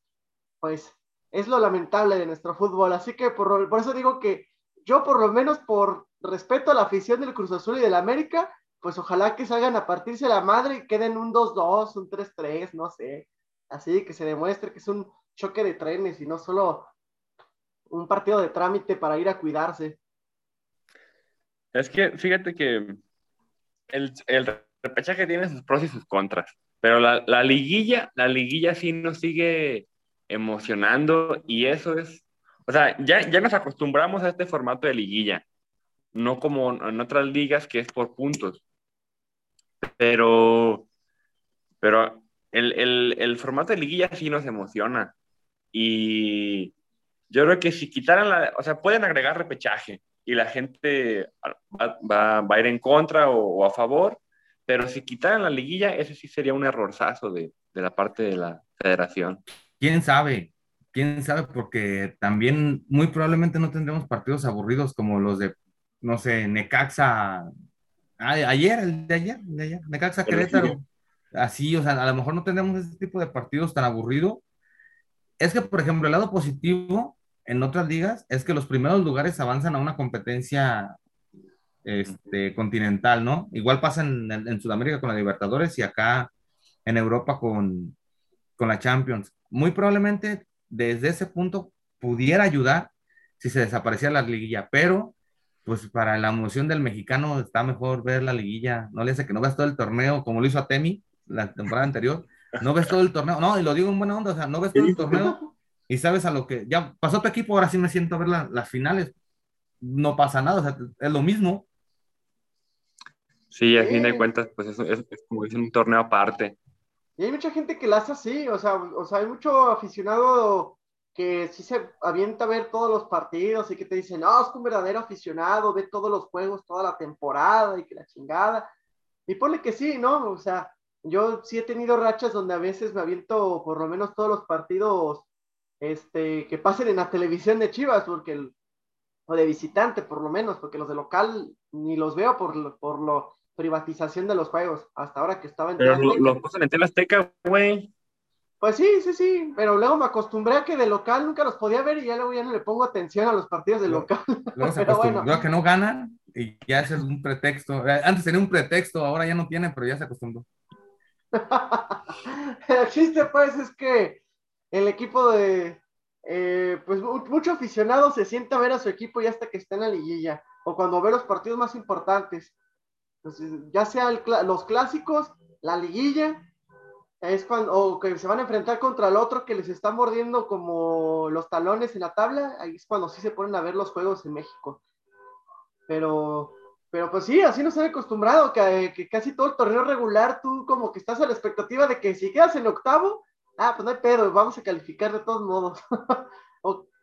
pues es lo lamentable de nuestro fútbol. Así que por, por eso digo que yo por lo menos por respeto a la afición del Cruz Azul y del América, pues ojalá que salgan a partirse la madre y queden un 2-2, un 3-3, no sé. Así que se demuestre que es un choque de trenes y no solo un partido de trámite para ir a cuidarse. Es que fíjate que el, el repechaje tiene sus pros y sus contras, pero la, la liguilla, la liguilla sí nos sigue emocionando y eso es o sea, ya, ya nos acostumbramos a este formato de liguilla, no como en otras ligas que es por puntos. Pero, pero el, el, el formato de liguilla sí nos emociona. Y yo creo que si quitaran la, o sea, pueden agregar repechaje y la gente va, va, va a ir en contra o, o, a favor, pero si quitaran la liguilla, ese sí sería un errorzazo de, de la parte de la federación. ¿Quién sabe? quién sabe, porque también muy probablemente no tendremos partidos aburridos como los de, no sé, Necaxa, ayer, el de ayer, de ayer, Necaxa Querétaro, así, o sea, a lo mejor no tendremos ese tipo de partidos tan aburridos. Es que, por ejemplo, el lado positivo en otras ligas es que los primeros lugares avanzan a una competencia este, continental, ¿no? Igual pasa en, en, Sudamérica con la Libertadores y acá en Europa con, con la Champions. Muy probablemente desde ese punto pudiera ayudar si se desaparecía la liguilla, pero pues para la emoción del mexicano está mejor ver la liguilla, no le hace que no veas todo el torneo como lo hizo a Temi la temporada anterior, no ves todo el torneo, no, y lo digo en buena onda, o sea, no ves todo el torneo y sabes a lo que, ya pasó tu equipo, ahora sí me siento a ver las finales, no pasa nada, o sea, es lo mismo. Sí, a fin de cuentas, pues es, es, es como es un torneo aparte. Y hay mucha gente que la hace así, o sea, o sea, hay mucho aficionado que sí se avienta a ver todos los partidos y que te dicen, no, es un verdadero aficionado, ve todos los juegos, toda la temporada y que la chingada. Y ponle que sí, ¿no? O sea, yo sí he tenido rachas donde a veces me aviento por lo menos todos los partidos este, que pasen en la televisión de Chivas, porque o de visitante por lo menos, porque los de local ni los veo por, lo- por la privatización de los juegos, hasta ahora que estaba en Pero TV lo- los puso en Tele Azteca, güey. Pues sí, sí, sí, pero luego me acostumbré a que de local nunca los podía ver y ya luego ya no le pongo atención a los partidos de Lo- local. Luego se acostumbró bueno. que no ganan y ya ese es un pretexto. Eh, Antes tenía un pretexto, ahora ya no tiene, pero ya se acostumbró. El chiste, pues, es que el equipo de. eh, pues mu- mucho aficionado se sienta a ver a su equipo ya hasta que está en la liguilla, o cuando ve los partidos más importantes. Pues, ya sea el los clásicos, la liguilla, es cuando, o que se van a enfrentar contra el otro que les está mordiendo como los talones en la tabla, ahí es cuando sí se ponen a ver los juegos en México. Pero, pero pues sí, así nos han acostumbrado, que, que casi todo el torneo regular tú como que estás a la expectativa de que si quedas en octavo, ah, pues no hay pedo, vamos a calificar de todos modos.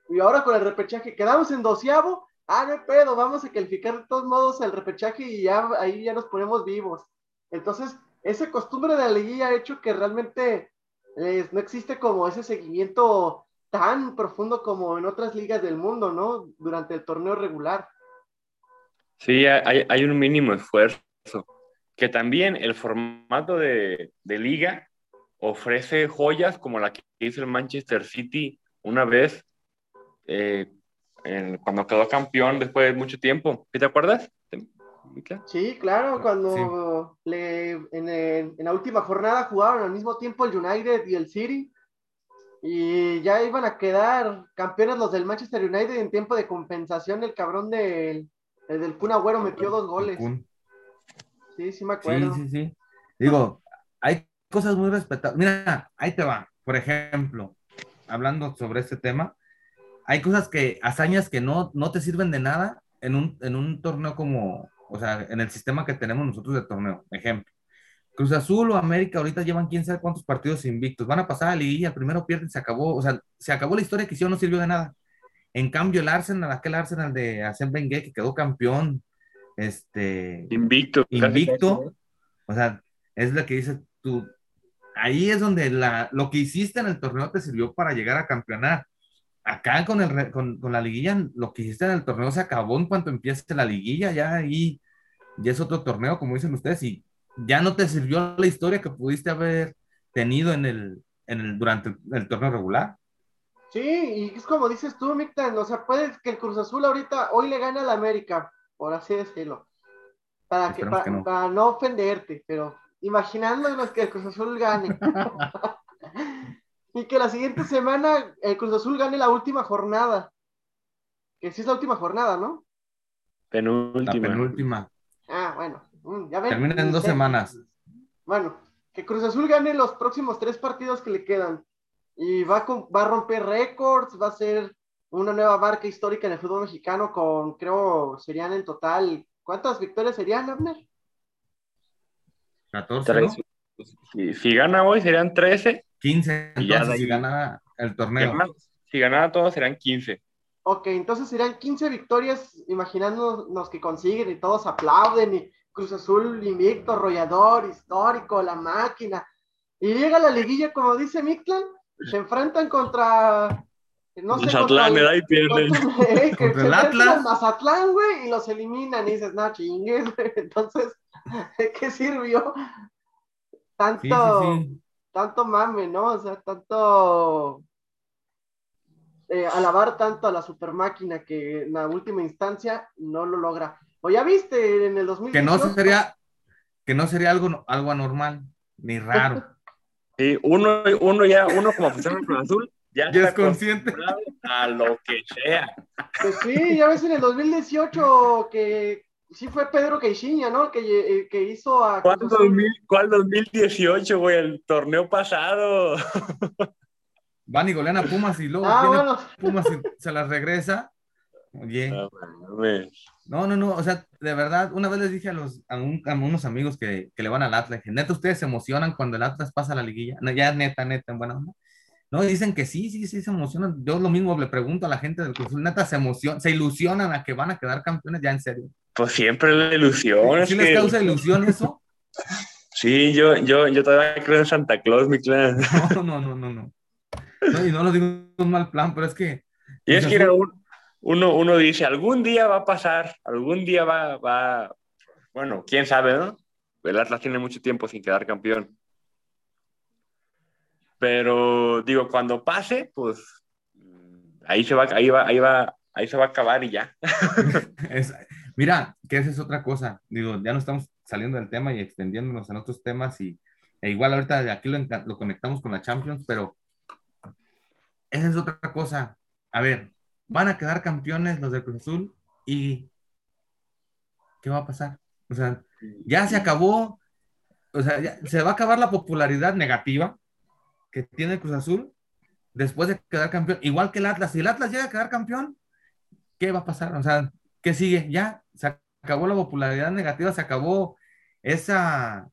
Y ahora con el repechaje, quedamos en doceavo, ah, no hay pedo, vamos a calificar de todos modos el repechaje y ya ahí ya nos ponemos vivos. Entonces, esa costumbre de la liguilla ha hecho que realmente eh, no existe como ese seguimiento tan profundo como en otras ligas del mundo, ¿no? Durante el torneo regular. Sí, hay, un mínimo esfuerzo. Que también el formato de, de liga ofrece joyas como la que hizo el Manchester City una vez eh, cuando quedó campeón después de mucho tiempo. ¿Sí ¿Te acuerdas? Sí, claro, cuando le, en, el- en la última jornada jugaron al mismo tiempo el United y el City y ya iban a quedar campeones los del Manchester United en tiempo de compensación el cabrón del, el del Kun Agüero metió dos goles. Sí, sí me Sí, acuerdo. sí, sí. Digo, hay cosas muy respetables. Mira, ahí te va. Por ejemplo, hablando sobre este tema, hay cosas que, hazañas que no, no te sirven de nada en un, en un torneo como, o sea, en el sistema que tenemos nosotros de torneo. Ejemplo, Cruz Azul o América ahorita llevan quién sabe cuántos partidos invictos. Van a pasar a la liguilla, primero pierden, se acabó. O sea, se acabó la historia que hicieron, no sirvió de nada. En cambio, el Arsenal, aquel Arsenal de Arsène Wenger que quedó campeón, este, Invicto. invicto, casi, ¿no? o sea, es lo que dices tú. Ahí es donde la, lo que hiciste en el torneo te sirvió para llegar a campeonar. Acá con, el, con, con la liguilla, lo que hiciste en el torneo se acabó en cuanto empiece la liguilla, ya ahí ya es otro torneo, como dicen ustedes, y ya no te sirvió la historia que pudiste haber tenido en el, en el, durante el, el torneo regular. Sí, y es como dices tú, Mictan, o sea, puede que el Cruz Azul ahorita hoy le gane al América, por así decirlo, para que, Esperemos pa- que no. para no ofenderte, pero imaginándonos que el Cruz Azul gane. y que la siguiente semana el Cruz Azul gane la última jornada. Que sí es la última jornada, ¿no? La Penúltima. penúltima. Ah, bueno. mm, Ya ven. Termina en dos semanas. Bueno, que Cruz Azul gane los próximos tres partidos que le quedan. Y va a, com- va a romper récords, va a ser una nueva marca histórica en el fútbol mexicano con, creo, serían en total, ¿cuántas victorias serían, Abner? 14, ¿no? Tres. Si, si gana hoy serían 13. 15, Y ya entonces si gana el torneo. si ganara todos serían 15. Ok, entonces serían 15 victorias, imaginándonos que consiguen y todos aplauden y Cruz Azul invicto, arrollador, histórico, la máquina. Y llega la liguilla, como dice Mictlan, se enfrentan contra, no sé, Mazatlán contra le da y pierden. contra- eh, que Contra el Atlas. Mazatlán, güey, y los eliminan y dices, no, chingues, güey. Entonces, ¿de qué sirvió tanto, Sí, sí, sí. Tanto mame, no? O sea, tanto eh, alabar tanto a la super máquina que en la última instancia no lo logra. O ya viste en el 2018. Que no sería, que no sería algo, algo anormal, ni raro. Sí, uno, uno ya, uno como aficionado al Cruz Azul, ya, Ya está es consciente. a lo que sea. Pues sí, ya ves en el 2018 que sí fue Pedro Queixinha, ¿no? El que, el que hizo a. ¿Cuál, Cruz Azul. 2000 cuál 2018, güey? El torneo pasado. Van y golean a Pumas y luego Ah, bueno, Pumas y se las regresa. Oye, Ah, no, no, no, o sea, de verdad, una vez les dije a, los, a, un- a unos amigos que, que le van al Atlas, neta ustedes se emocionan cuando el Atlas pasa a la liguilla. No, ya neta, neta, bueno, no. No, dicen que sí, sí, sí se emocionan. Yo lo mismo le pregunto a la gente del Cruz neta se emocionan, se ilusionan a que van a quedar campeones, ya en serio. Pues siempre la ilusión. ¿Sí les que- causa ilusión eso? Sí, yo, yo, yo todavía creo en Santa Claus, mi clan. No, no, no, no, no. No, y no lo digo un mal plan, pero es que Y es que era Azul- un, uno, uno dice, algún día va a pasar, algún día va, va, bueno, quién sabe, ¿no? El Atlas tiene mucho tiempo sin quedar campeón. Pero digo, cuando pase, pues ahí se va, ahí va, ahí va, ahí se va a acabar y ya. Mira, que esa es otra cosa. Digo, ya no estamos saliendo del tema y extendiéndonos en otros temas y e igual ahorita aquí lo, conectamos con la Champions, pero esa es otra cosa. A ver, van a quedar campeones los de Cruz Azul y ¿qué va a pasar? O sea, ya se acabó, o sea, se va a acabar la popularidad negativa que tiene Cruz Azul después de quedar campeón, igual que el Atlas. Si el Atlas llega a quedar campeón, ¿qué va a pasar? O sea, ¿qué sigue? Ya se acabó la popularidad negativa, se acabó esa,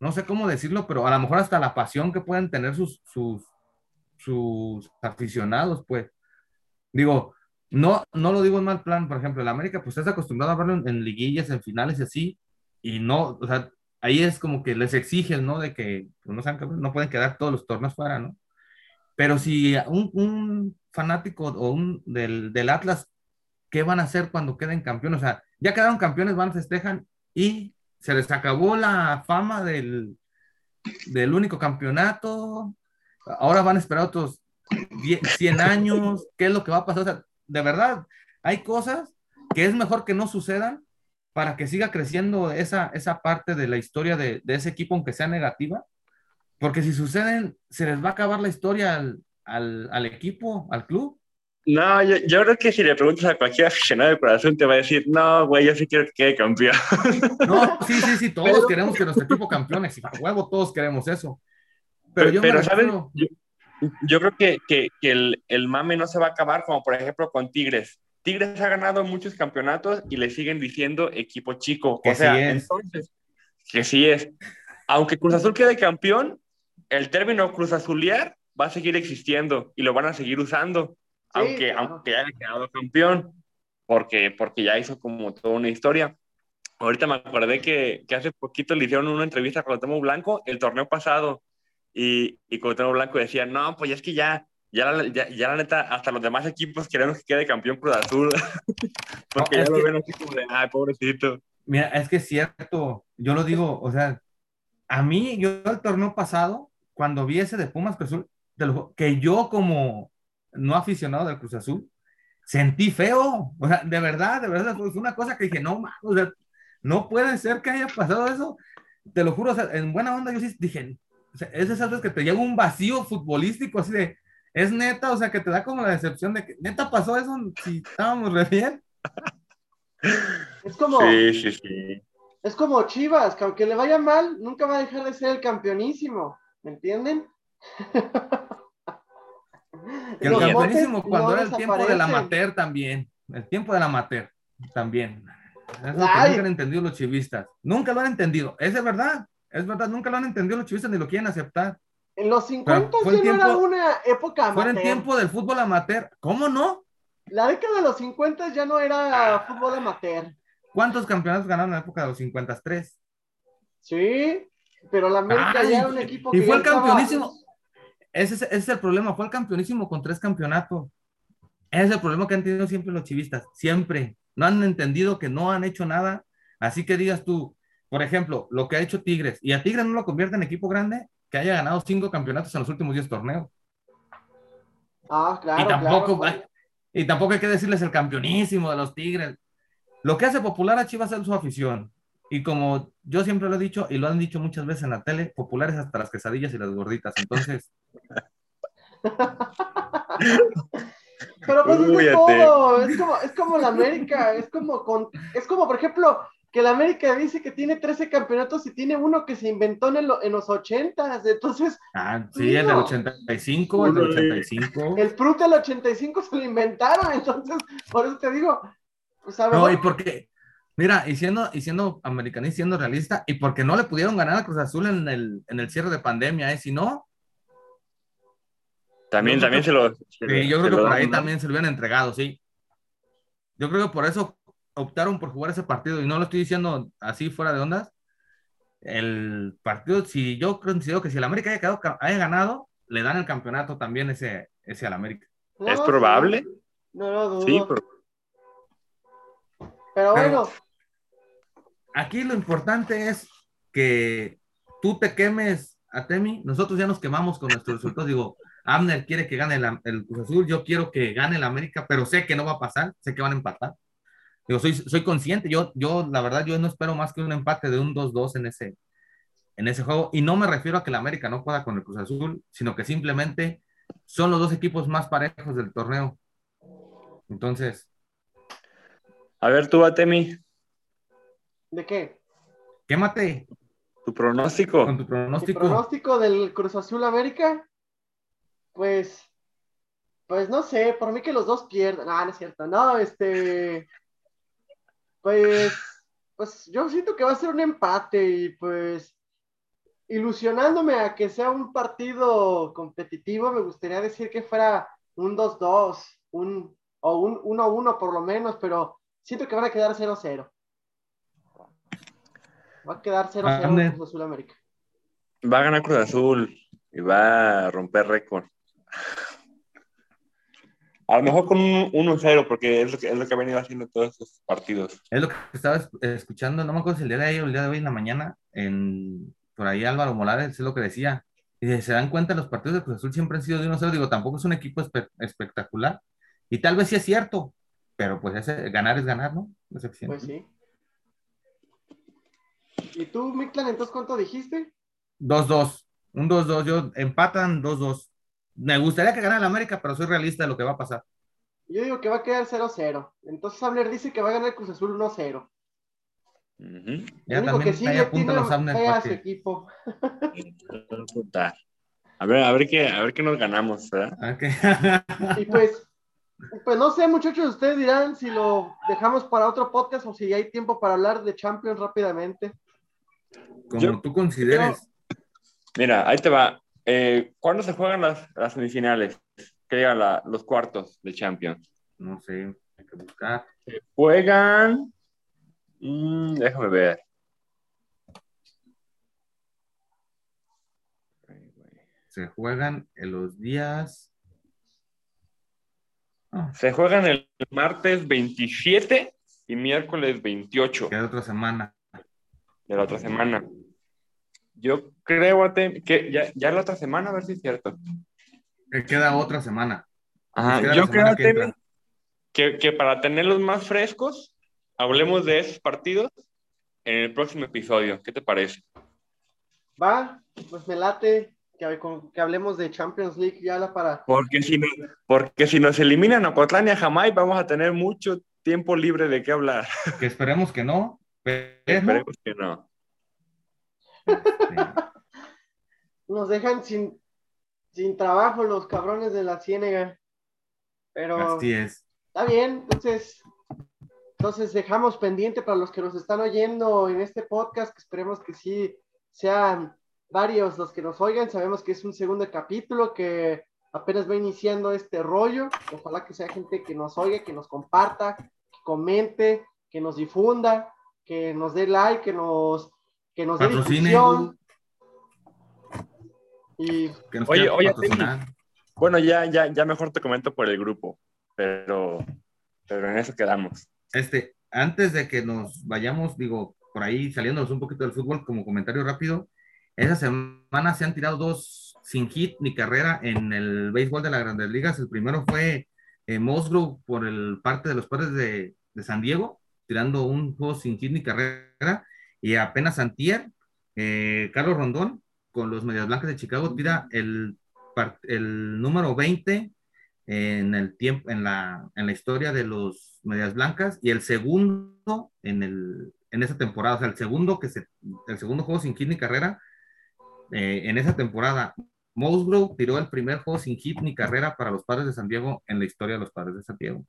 no sé cómo decirlo, pero a lo mejor hasta la pasión que pueden tener sus, sus, sus aficionados, pues. Digo, no, no lo digo en mal plan, por ejemplo, el América, pues estás acostumbrado a verlo en, liguillas, en finales y así, y no, o sea, ahí es como que les exigen, ¿no? De que pues, no, pueden quedar todos los torneos fuera, ¿no? Pero si un, fanático o un del, Atlas, ¿qué van a hacer cuando queden campeones? O sea, ya quedaron campeones, van, festejan y se les acabó la fama del, del único campeonato. Ahora van a esperar otros 10, 100 años. ¿Qué es lo que va a pasar? O sea, de verdad, hay cosas que es mejor que no sucedan para que siga creciendo esa, esa parte de la historia de, de ese equipo, aunque sea negativa. Porque si suceden, se les va a acabar la historia al, al, al equipo, al club. No, yo, yo creo que si le preguntas a cualquier aficionado de corazón te va a decir, no, güey, yo sí quiero que quede campeón. No, sí, sí, sí, todos Pero- queremos que nuestro equipo campeone, si a huevo todos queremos eso. Pero yo me Pero, refiero- Yo, yo creo que, que, que el, el mame no se va a acabar como por ejemplo con Tigres. Tigres ha ganado muchos campeonatos y le siguen diciendo equipo chico. Que o sea, sí entonces, que sí es. Aunque Cruz Azul quede campeón, el término Cruz Azulear va a seguir existiendo y lo van a seguir usando, Sí, aunque, claro. aunque haya quedado campeón, porque, porque ya hizo como toda una historia. Ahorita me acordé que, que hace poquito le hicieron una entrevista a Cuauhtémoc Blanco el torneo pasado y, y Cuauhtémoc Blanco decía, no, pues es que ya, ya, la, ya, ya la neta, hasta los demás equipos queremos que quede campeón Cruz Azul, porque No, ya lo que- ven así como de, ay, pobrecito. Mira, es que es cierto, yo lo digo, o sea, a mí, yo el torneo pasado, cuando vi ese de Pumas Cruz Azul, te lo que yo como no aficionado del Cruz Azul, sentí feo, o sea, de verdad, de verdad, fue una cosa que dije, no, man, o sea, no puede ser que haya pasado eso, te lo juro, o sea, en buena onda yo sí dije, o sea, es de esas veces que te llega un vacío futbolístico, así de, es neta, o sea, que te da como la decepción de que, neta pasó eso, si estábamos re bien, Es como, Sí, sí, sí. es como Chivas, que aunque le vaya mal, nunca va a dejar de ser el campeonísimo. ¿Me entienden? Que el Los campeonísimo cuando no era el tiempo del amateur también. El tiempo del amateur también. Es lo que nunca han entendido los chivistas. Nunca lo han entendido. Es de verdad. Es verdad. Nunca lo han entendido los chivistas ni lo quieren aceptar. En los 50 fue el ya no era una época Fue en amateur. tiempo del fútbol amateur. ¿Cómo no? La década de los 50 ya no era fútbol amateur. ¿Cuántos campeonatos ganaron en la época de los 53? Sí, pero la América Ay, ya era un equipo y que fue ya el estaba- campeonísimo. Ese es, ese es el problema. Fue el campeonísimo con tres campeonatos. Ese es el problema que han tenido siempre los chivistas. Siempre. No han entendido que no han hecho nada. Así que digas tú, por ejemplo, lo que ha hecho Tigres. Y a Tigres no lo convierte en equipo grande que haya ganado cinco campeonatos en los últimos 10 torneos. Ah, claro, y, tampoco, claro. y tampoco hay que decirles el campeonísimo de los Tigres. Lo que hace popular a Chivas es su afición. Y como yo siempre lo he dicho y lo han dicho muchas veces en la tele, populares hasta las quesadillas y las gorditas. Entonces, Pero pues es de todo, es como, es como la América, es como con, es como por ejemplo, que la América dice que tiene 13 campeonatos y tiene uno que se inventó en, lo- en los 80, entonces ah, sí, el del 85, el del 85. el Fruta del 85 se lo inventaron, entonces, por eso te digo, pues a No, y porque, mira, y siendo, y siendo americanista, y siendo realista, y porque no le pudieron ganar a Cruz Azul en el, en el cierre de pandemia, ¿eh? Si no, También, también se lo. se Sí, yo creo que por ahí también se lo hubieran entregado, sí. Yo creo que por eso optaron por jugar ese partido y no lo estoy diciendo así fuera de ondas. El partido, si yo considero que si el América haya, quedado, haya ganado, le dan el campeonato también ese, ese al América. No, ¿Es probable? No lo dudo. Sí, pero- Pero bueno, Aquí lo importante es que tú te quemes a Temi, nosotros ya nos quemamos con nuestros resultados. Digo, Abner quiere que gane el Cruz Azul, yo quiero que gane el América, pero sé que no va a pasar, sé que van a empatar. Digo, soy, soy consciente, yo, yo, la verdad, yo no espero más que un empate de un 2-2 en ese, en ese juego. Y no me refiero a que el América no pueda con el Cruz Azul, sino que simplemente son los dos equipos más parejos del torneo. Entonces, A ver, tú, Atemi, ¿de qué? quémate tu pronóstico. con tu pronóstico. pronóstico del Cruz Azul América, pues, pues no sé, por mí que los dos pierdan. No, no es cierto, no, este, pues, pues yo siento que va a ser un empate y pues, ilusionándome a que sea un partido competitivo, me gustaría decir que fuera un 2-2, un, o un 1-1 por lo menos, pero siento que van a quedar 0-0. Va a quedar 0-0 Ande. en Cruz Azul América. Va a ganar Cruz Azul y va a romper récord. A lo mejor con un 1-0, porque es lo, que, es lo que ha venido haciendo todos estos partidos. Es lo que estaba es- escuchando, no me acuerdo si el día de ayer o el día de hoy en la mañana, en, por ahí Álvaro Morales es lo que decía. Y dice, se dan cuenta, los partidos de Cruz Azul siempre han sido de 1-0. Digo, tampoco es un equipo espe- espectacular. Y tal vez sí es cierto, pero pues ese- ganar es ganar, ¿no? Es. Pues sí. ¿Y tú, Mictlan, entonces cuánto dijiste? 2-2, un 2-2, yo empatan 2-2. Me gustaría que ganara el América, pero soy realista de lo que va a pasar. Yo digo que va a quedar 0-0. Entonces Abner dice que va a ganar el Cruz Azul 1-0. Ujú. Ya El único también que sí ahí le apunta tiene los a su equipo. A ver, a ver qué, a ver qué nos ganamos, ¿verdad? Y pues, pues no sé, muchachos, ustedes dirán si lo dejamos para otro podcast o si hay tiempo para hablar de Champions rápidamente. Como Yo- tú consideres. Mira, ahí te va. Eh, ¿Cuándo se juegan las, las semifinales? Que llegan la- los cuartos de Champions. No sé, hay que buscar. Juegan. mm, déjame ver. Se juegan en los días. Se juegan el martes 27 y miércoles 28 queda otra semana. de la otra semana. Yo creo que ya, ya la otra semana, a ver si es cierto. Que queda otra semana. Ajá, Nos queda yo creo que que, que para tenerlos más frescos, hablemos de esos partidos en el próximo episodio. ¿Qué te parece? Va, pues me late que, que hablemos de Champions League ya la para. Porque si, no- porque si nos eliminan a Ocotlán y a Jamaica, vamos a tener mucho tiempo libre de qué hablar. Que esperemos que no. Pero, Esperemos que no. Este, Nos dejan sin, sin trabajo los cabrones de la Ciénega. Pero así es. está bien, entonces, entonces dejamos pendiente para los que nos están oyendo en este podcast, que esperemos que sí sean varios los que nos oigan. Sabemos que es un segundo capítulo que apenas va iniciando este rollo. Ojalá que sea gente que nos oiga, que nos comparta, que comente, que nos difunda, que nos dé like, que nos, que nos dé Patrocine. difusión. Y Que nos Oye, oye. Bueno, ya, ya, ya mejor te comento por el grupo, pero, pero en eso quedamos. Este, antes de que nos vayamos, digo, por ahí saliéndonos un poquito del fútbol, como comentario rápido, esa semana se han tirado dos sin hit ni carrera en el béisbol de las grandes ligas. El primero fue eh, Musgrove por el parte de los padres de, de San Diego, tirando un juego sin hit ni carrera, y apenas Antier, eh, Carlos Rondón, con los Medias Blancas de Chicago, tira el, el número 20 en el tiempo, en la, en la historia de los Medias Blancas y el segundo en, el, en esa temporada, o sea, el segundo que se, el segundo juego sin hit ni carrera eh, en esa temporada. Musgrove tiró el primer juego sin hit ni carrera para los padres de San Diego en la historia de los padres de San Diego.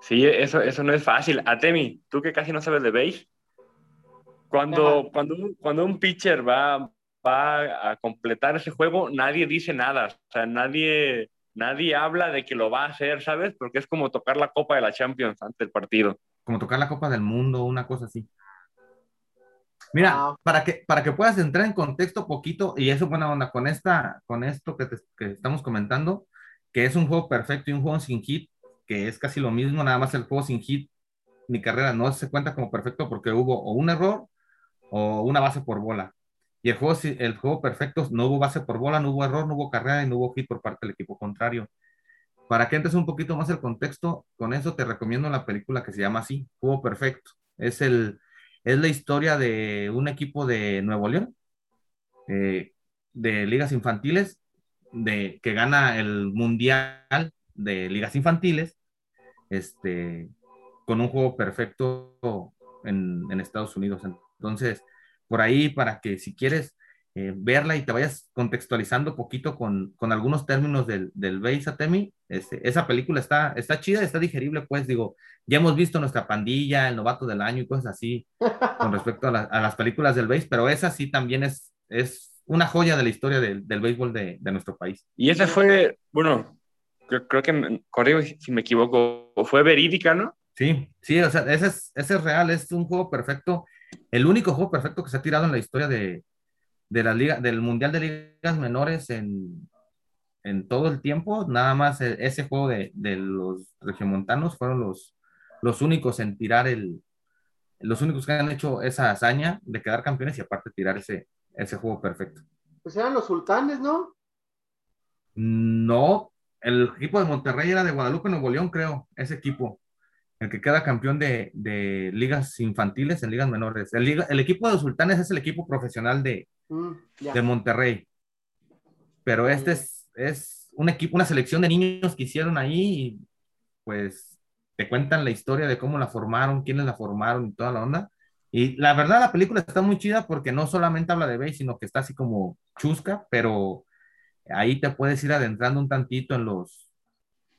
Sí, eso, eso no es fácil. Atemi, tú que casi no sabes de base, cuando, cuando, un, cuando un pitcher va, va a completar ese juego, nadie dice nada. O sea, nadie, nadie habla de que lo va a hacer, ¿sabes? Porque es como tocar la copa de la Champions antes del partido. Como tocar la Copa del Mundo, una cosa así. Mira, Wow. para, que, para que puedas entrar en contexto poquito, y eso buena onda, con, esta, con esto que, te- que estamos comentando, que es un juego perfecto y un juego sin hit, que es casi lo mismo, nada más el juego sin hit ni carrera, no se cuenta como perfecto porque hubo o un error o una base por bola. Y el juego, el juego perfecto, no hubo base por bola, no hubo error, no hubo carrera y no hubo hit por parte del equipo contrario. Para que entres un poquito más el contexto, con eso te recomiendo la película que se llama así, Juego Perfecto. Es, el, es la historia de un equipo de Nuevo León, eh, de ligas infantiles, de, que gana el Mundial de Ligas Infantiles, este, con un juego perfecto en, en Estados Unidos. Entonces, por ahí para que si quieres eh, verla y te vayas contextualizando poquito con, con algunos términos del, del Base Atemi, este, esa película está, está chida, está digerible, pues digo, ya hemos visto nuestra pandilla, el novato del año y cosas así con respecto a, a las películas del base, pero esa sí también es, es una joya de la historia del, del béisbol de, de, nuestro país. Y esa fue, bueno, creo, creo que, corrijo si me equivoco, fue verídica, ¿no? Sí, sí, o sea, ese es, ese es real, es un juego perfecto el único juego perfecto que se ha tirado en la historia de, de la liga, del Mundial de Ligas Menores en, en todo el tiempo, nada más e, ese juego de, de, los regiomontanos fueron los, los únicos en tirar el, los únicos que han hecho esa hazaña de quedar campeones y aparte tirar ese, ese juego perfecto. Pues eran los sultanes, ¿no? No, el equipo de Monterrey era de Guadalupe, Nuevo León, creo, ese equipo el que queda campeón de, de, ligas infantiles en ligas menores. El, liga, el, equipo de los sultanes es el equipo profesional de, mm, de Monterrey. Pero este es, es, un equipo, una selección de niños que hicieron ahí y pues te cuentan la historia de cómo la formaron, quiénes la formaron y toda la onda. Y la verdad la película está muy chida porque no solamente habla de base, sino que está así como chusca, pero ahí te puedes ir adentrando un tantito en los,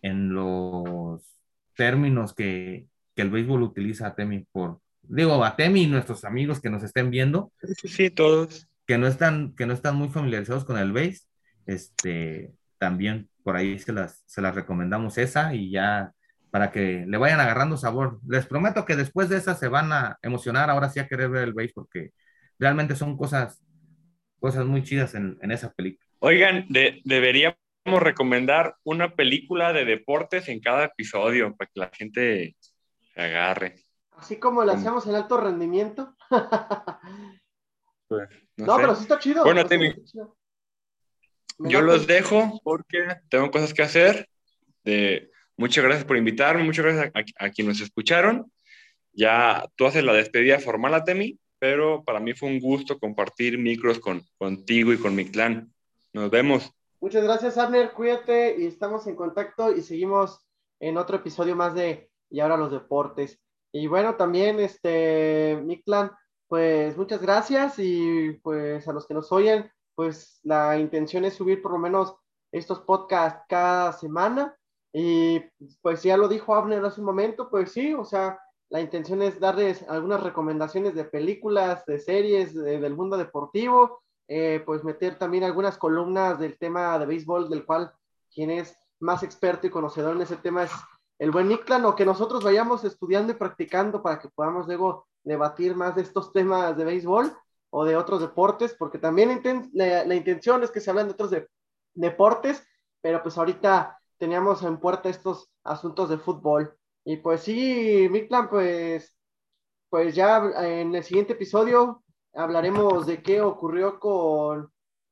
en los términos que, que el béisbol utiliza a Temi por, digo, a Temi y nuestros amigos que nos estén viendo. Sí, sí, todos. Que no están, que no están muy familiarizados con el béis, este, también por ahí se las, se las recomendamos esa y ya para que le vayan agarrando sabor. Les prometo que después de esa se van a emocionar ahora sí a querer ver el béis porque realmente son cosas, cosas muy chidas en, en esa película. Oigan, de, debería recomendar una película de deportes en cada episodio para que la gente se agarre. Así como lo hacemos en alto rendimiento. pues, no, no pero sí está chido. Bueno, Temi, yo los dejo porque tengo cosas que hacer. Muchas gracias por invitarme, muchas gracias a, a, quienes nos escucharon. Ya tú haces la despedida formal a Temi, pero para mí fue un gusto compartir micros con, contigo y con mi clan. Nos vemos. Muchas gracias, Abner. Cuídate y estamos en contacto y seguimos en otro episodio más de Y ahora los deportes. Y bueno, también, este, Miklan, pues muchas gracias y pues a los que nos oyen, pues la intención es subir por lo menos estos podcasts cada semana. Y pues ya lo dijo Abner hace un momento, pues sí, o sea, la intención es darles algunas recomendaciones de películas, de series de, del mundo deportivo eh, pues meter también algunas columnas del tema de béisbol, del cual quien es más experto y conocedor en ese tema es el buen Niclan, o que nosotros vayamos estudiando y practicando para que podamos luego debatir más de estos temas de béisbol o de otros deportes, porque también la, la intención es que se hablen de otros de, deportes, pero pues ahorita teníamos en puerta estos asuntos de fútbol. Y pues sí, Mictlan, pues, pues ya en el siguiente episodio hablaremos de qué ocurrió con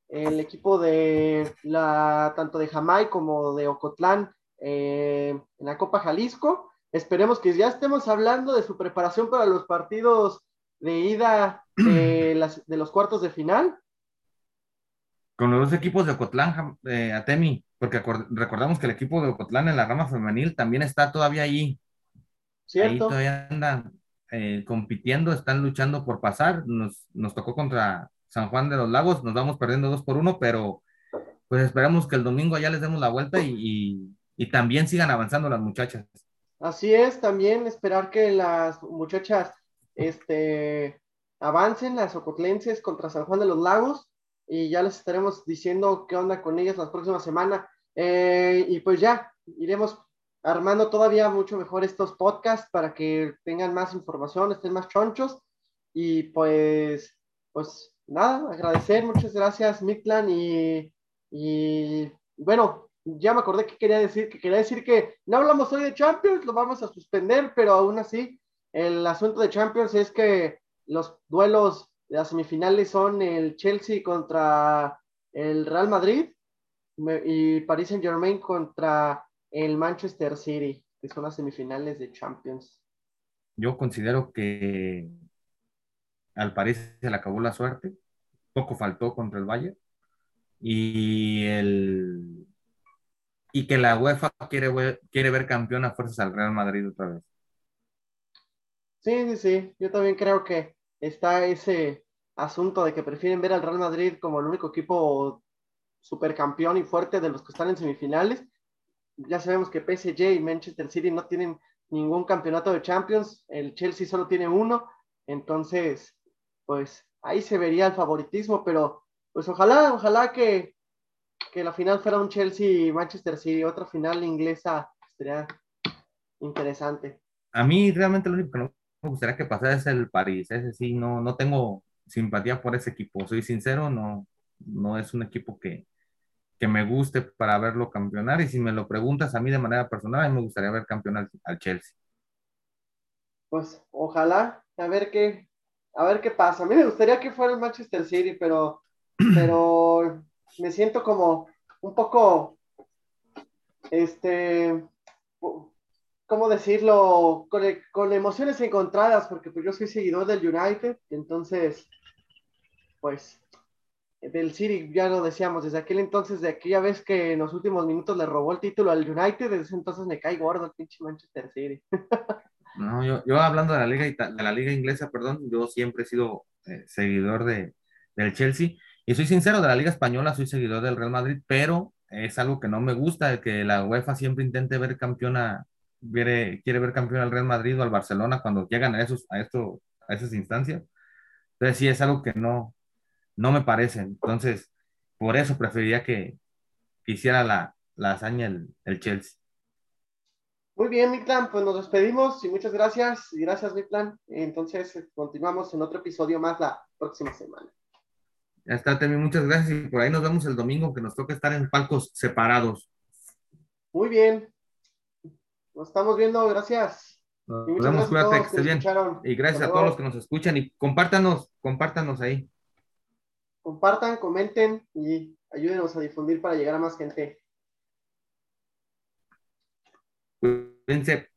el equipo de la tanto de Jamaica como de Ocotlán eh, en la Copa Jalisco. Esperemos que ya estemos hablando de su preparación para los partidos de ida de, las, de los cuartos de final. Con los dos equipos de Ocotlán, eh, Atemi, porque recordamos que el equipo de Ocotlán en la rama femenil también está todavía ahí. Cierto. Ahí todavía andan eh, compitiendo, están luchando por pasar. Nos, nos tocó contra San Juan de los Lagos, nos vamos perdiendo dos por uno, pero pues esperamos que el domingo ya les demos la vuelta y, y, y también sigan avanzando las muchachas. Así es, también esperar que las muchachas este, avancen, las ocotlenses contra San Juan de los Lagos, y ya les estaremos diciendo qué onda con ellas la próxima semana. Eh, y pues ya, iremos armando todavía mucho mejor estos podcasts para que tengan más información, estén más chonchos. Y pues, pues nada, agradecer, muchas gracias, Miklan. Y, y bueno, ya me acordé que quería decir, que quería decir que no hablamos hoy de Champions, lo vamos a suspender, pero aún así, el asunto de Champions es que los duelos de las semifinales son el Chelsea contra el Real Madrid y Paris Saint Germain contra el Manchester City, que son las semifinales de Champions. Yo considero que al París se le acabó la suerte, poco faltó contra el Bayern y el y que la UEFA quiere, quiere ver campeón a fuerzas al Real Madrid otra vez. Sí, sí, sí. Yo también creo que está ese asunto de que prefieren ver al Real Madrid como el único equipo supercampeón y fuerte de los que están en semifinales. Ya sabemos que PSG y Manchester City no tienen ningún campeonato de Champions, el Chelsea solo tiene uno, entonces, pues ahí se vería el favoritismo, pero pues ojalá, ojalá que, que la final fuera un Chelsea-Manchester City, otra final inglesa, sería interesante. A mí realmente lo único que no me gustaría que pasara es el París, ese sí, no, no tengo simpatía por ese equipo, soy sincero, no, no es un equipo que, que me guste para verlo campeonar y si me lo preguntas a mí de manera personal, a mí me gustaría ver campeón al, Chelsea. Pues ojalá, a ver qué, a ver qué pasa. A mí me gustaría que fuera el Manchester City, pero, pero me siento como un poco, este, ¿cómo decirlo? Con, emociones encontradas, porque pues yo soy seguidor del United, entonces, pues, del City, ya lo decíamos, desde aquel entonces, de aquella vez que en los últimos minutos le robó el título al United, desde ese entonces me cae gordo el pinche Manchester City. no, yo, yo, hablando de la liga, de la liga inglesa, perdón, yo siempre he sido eh, seguidor de, del Chelsea, y soy sincero, de la liga española soy seguidor del Real Madrid, pero es algo que no me gusta, que la UEFA siempre intente ver campeona quiere, quiere ver campeón al Real Madrid o al Barcelona cuando llegan a, esos, a, esto, a esas instancias. Entonces sí es algo que no, no me parece. Entonces, por eso preferiría que, hiciera la, la hazaña el, el, Chelsea. Muy bien, Mitlan, pues nos despedimos y muchas gracias. Y gracias, Mitlan. Entonces, continuamos en otro episodio más la próxima semana. Ya está, Temi, muchas gracias. Y por ahí nos vemos el domingo, que nos toca estar en palcos separados. Muy bien. Nos estamos viendo, gracias. Nos vemos, cuídate, que estés bien. Y gracias a todos los que nos escuchan y compártanos, compártanos ahí. Compartan, comenten y ayúdenos a difundir para llegar a más gente. Cuídense.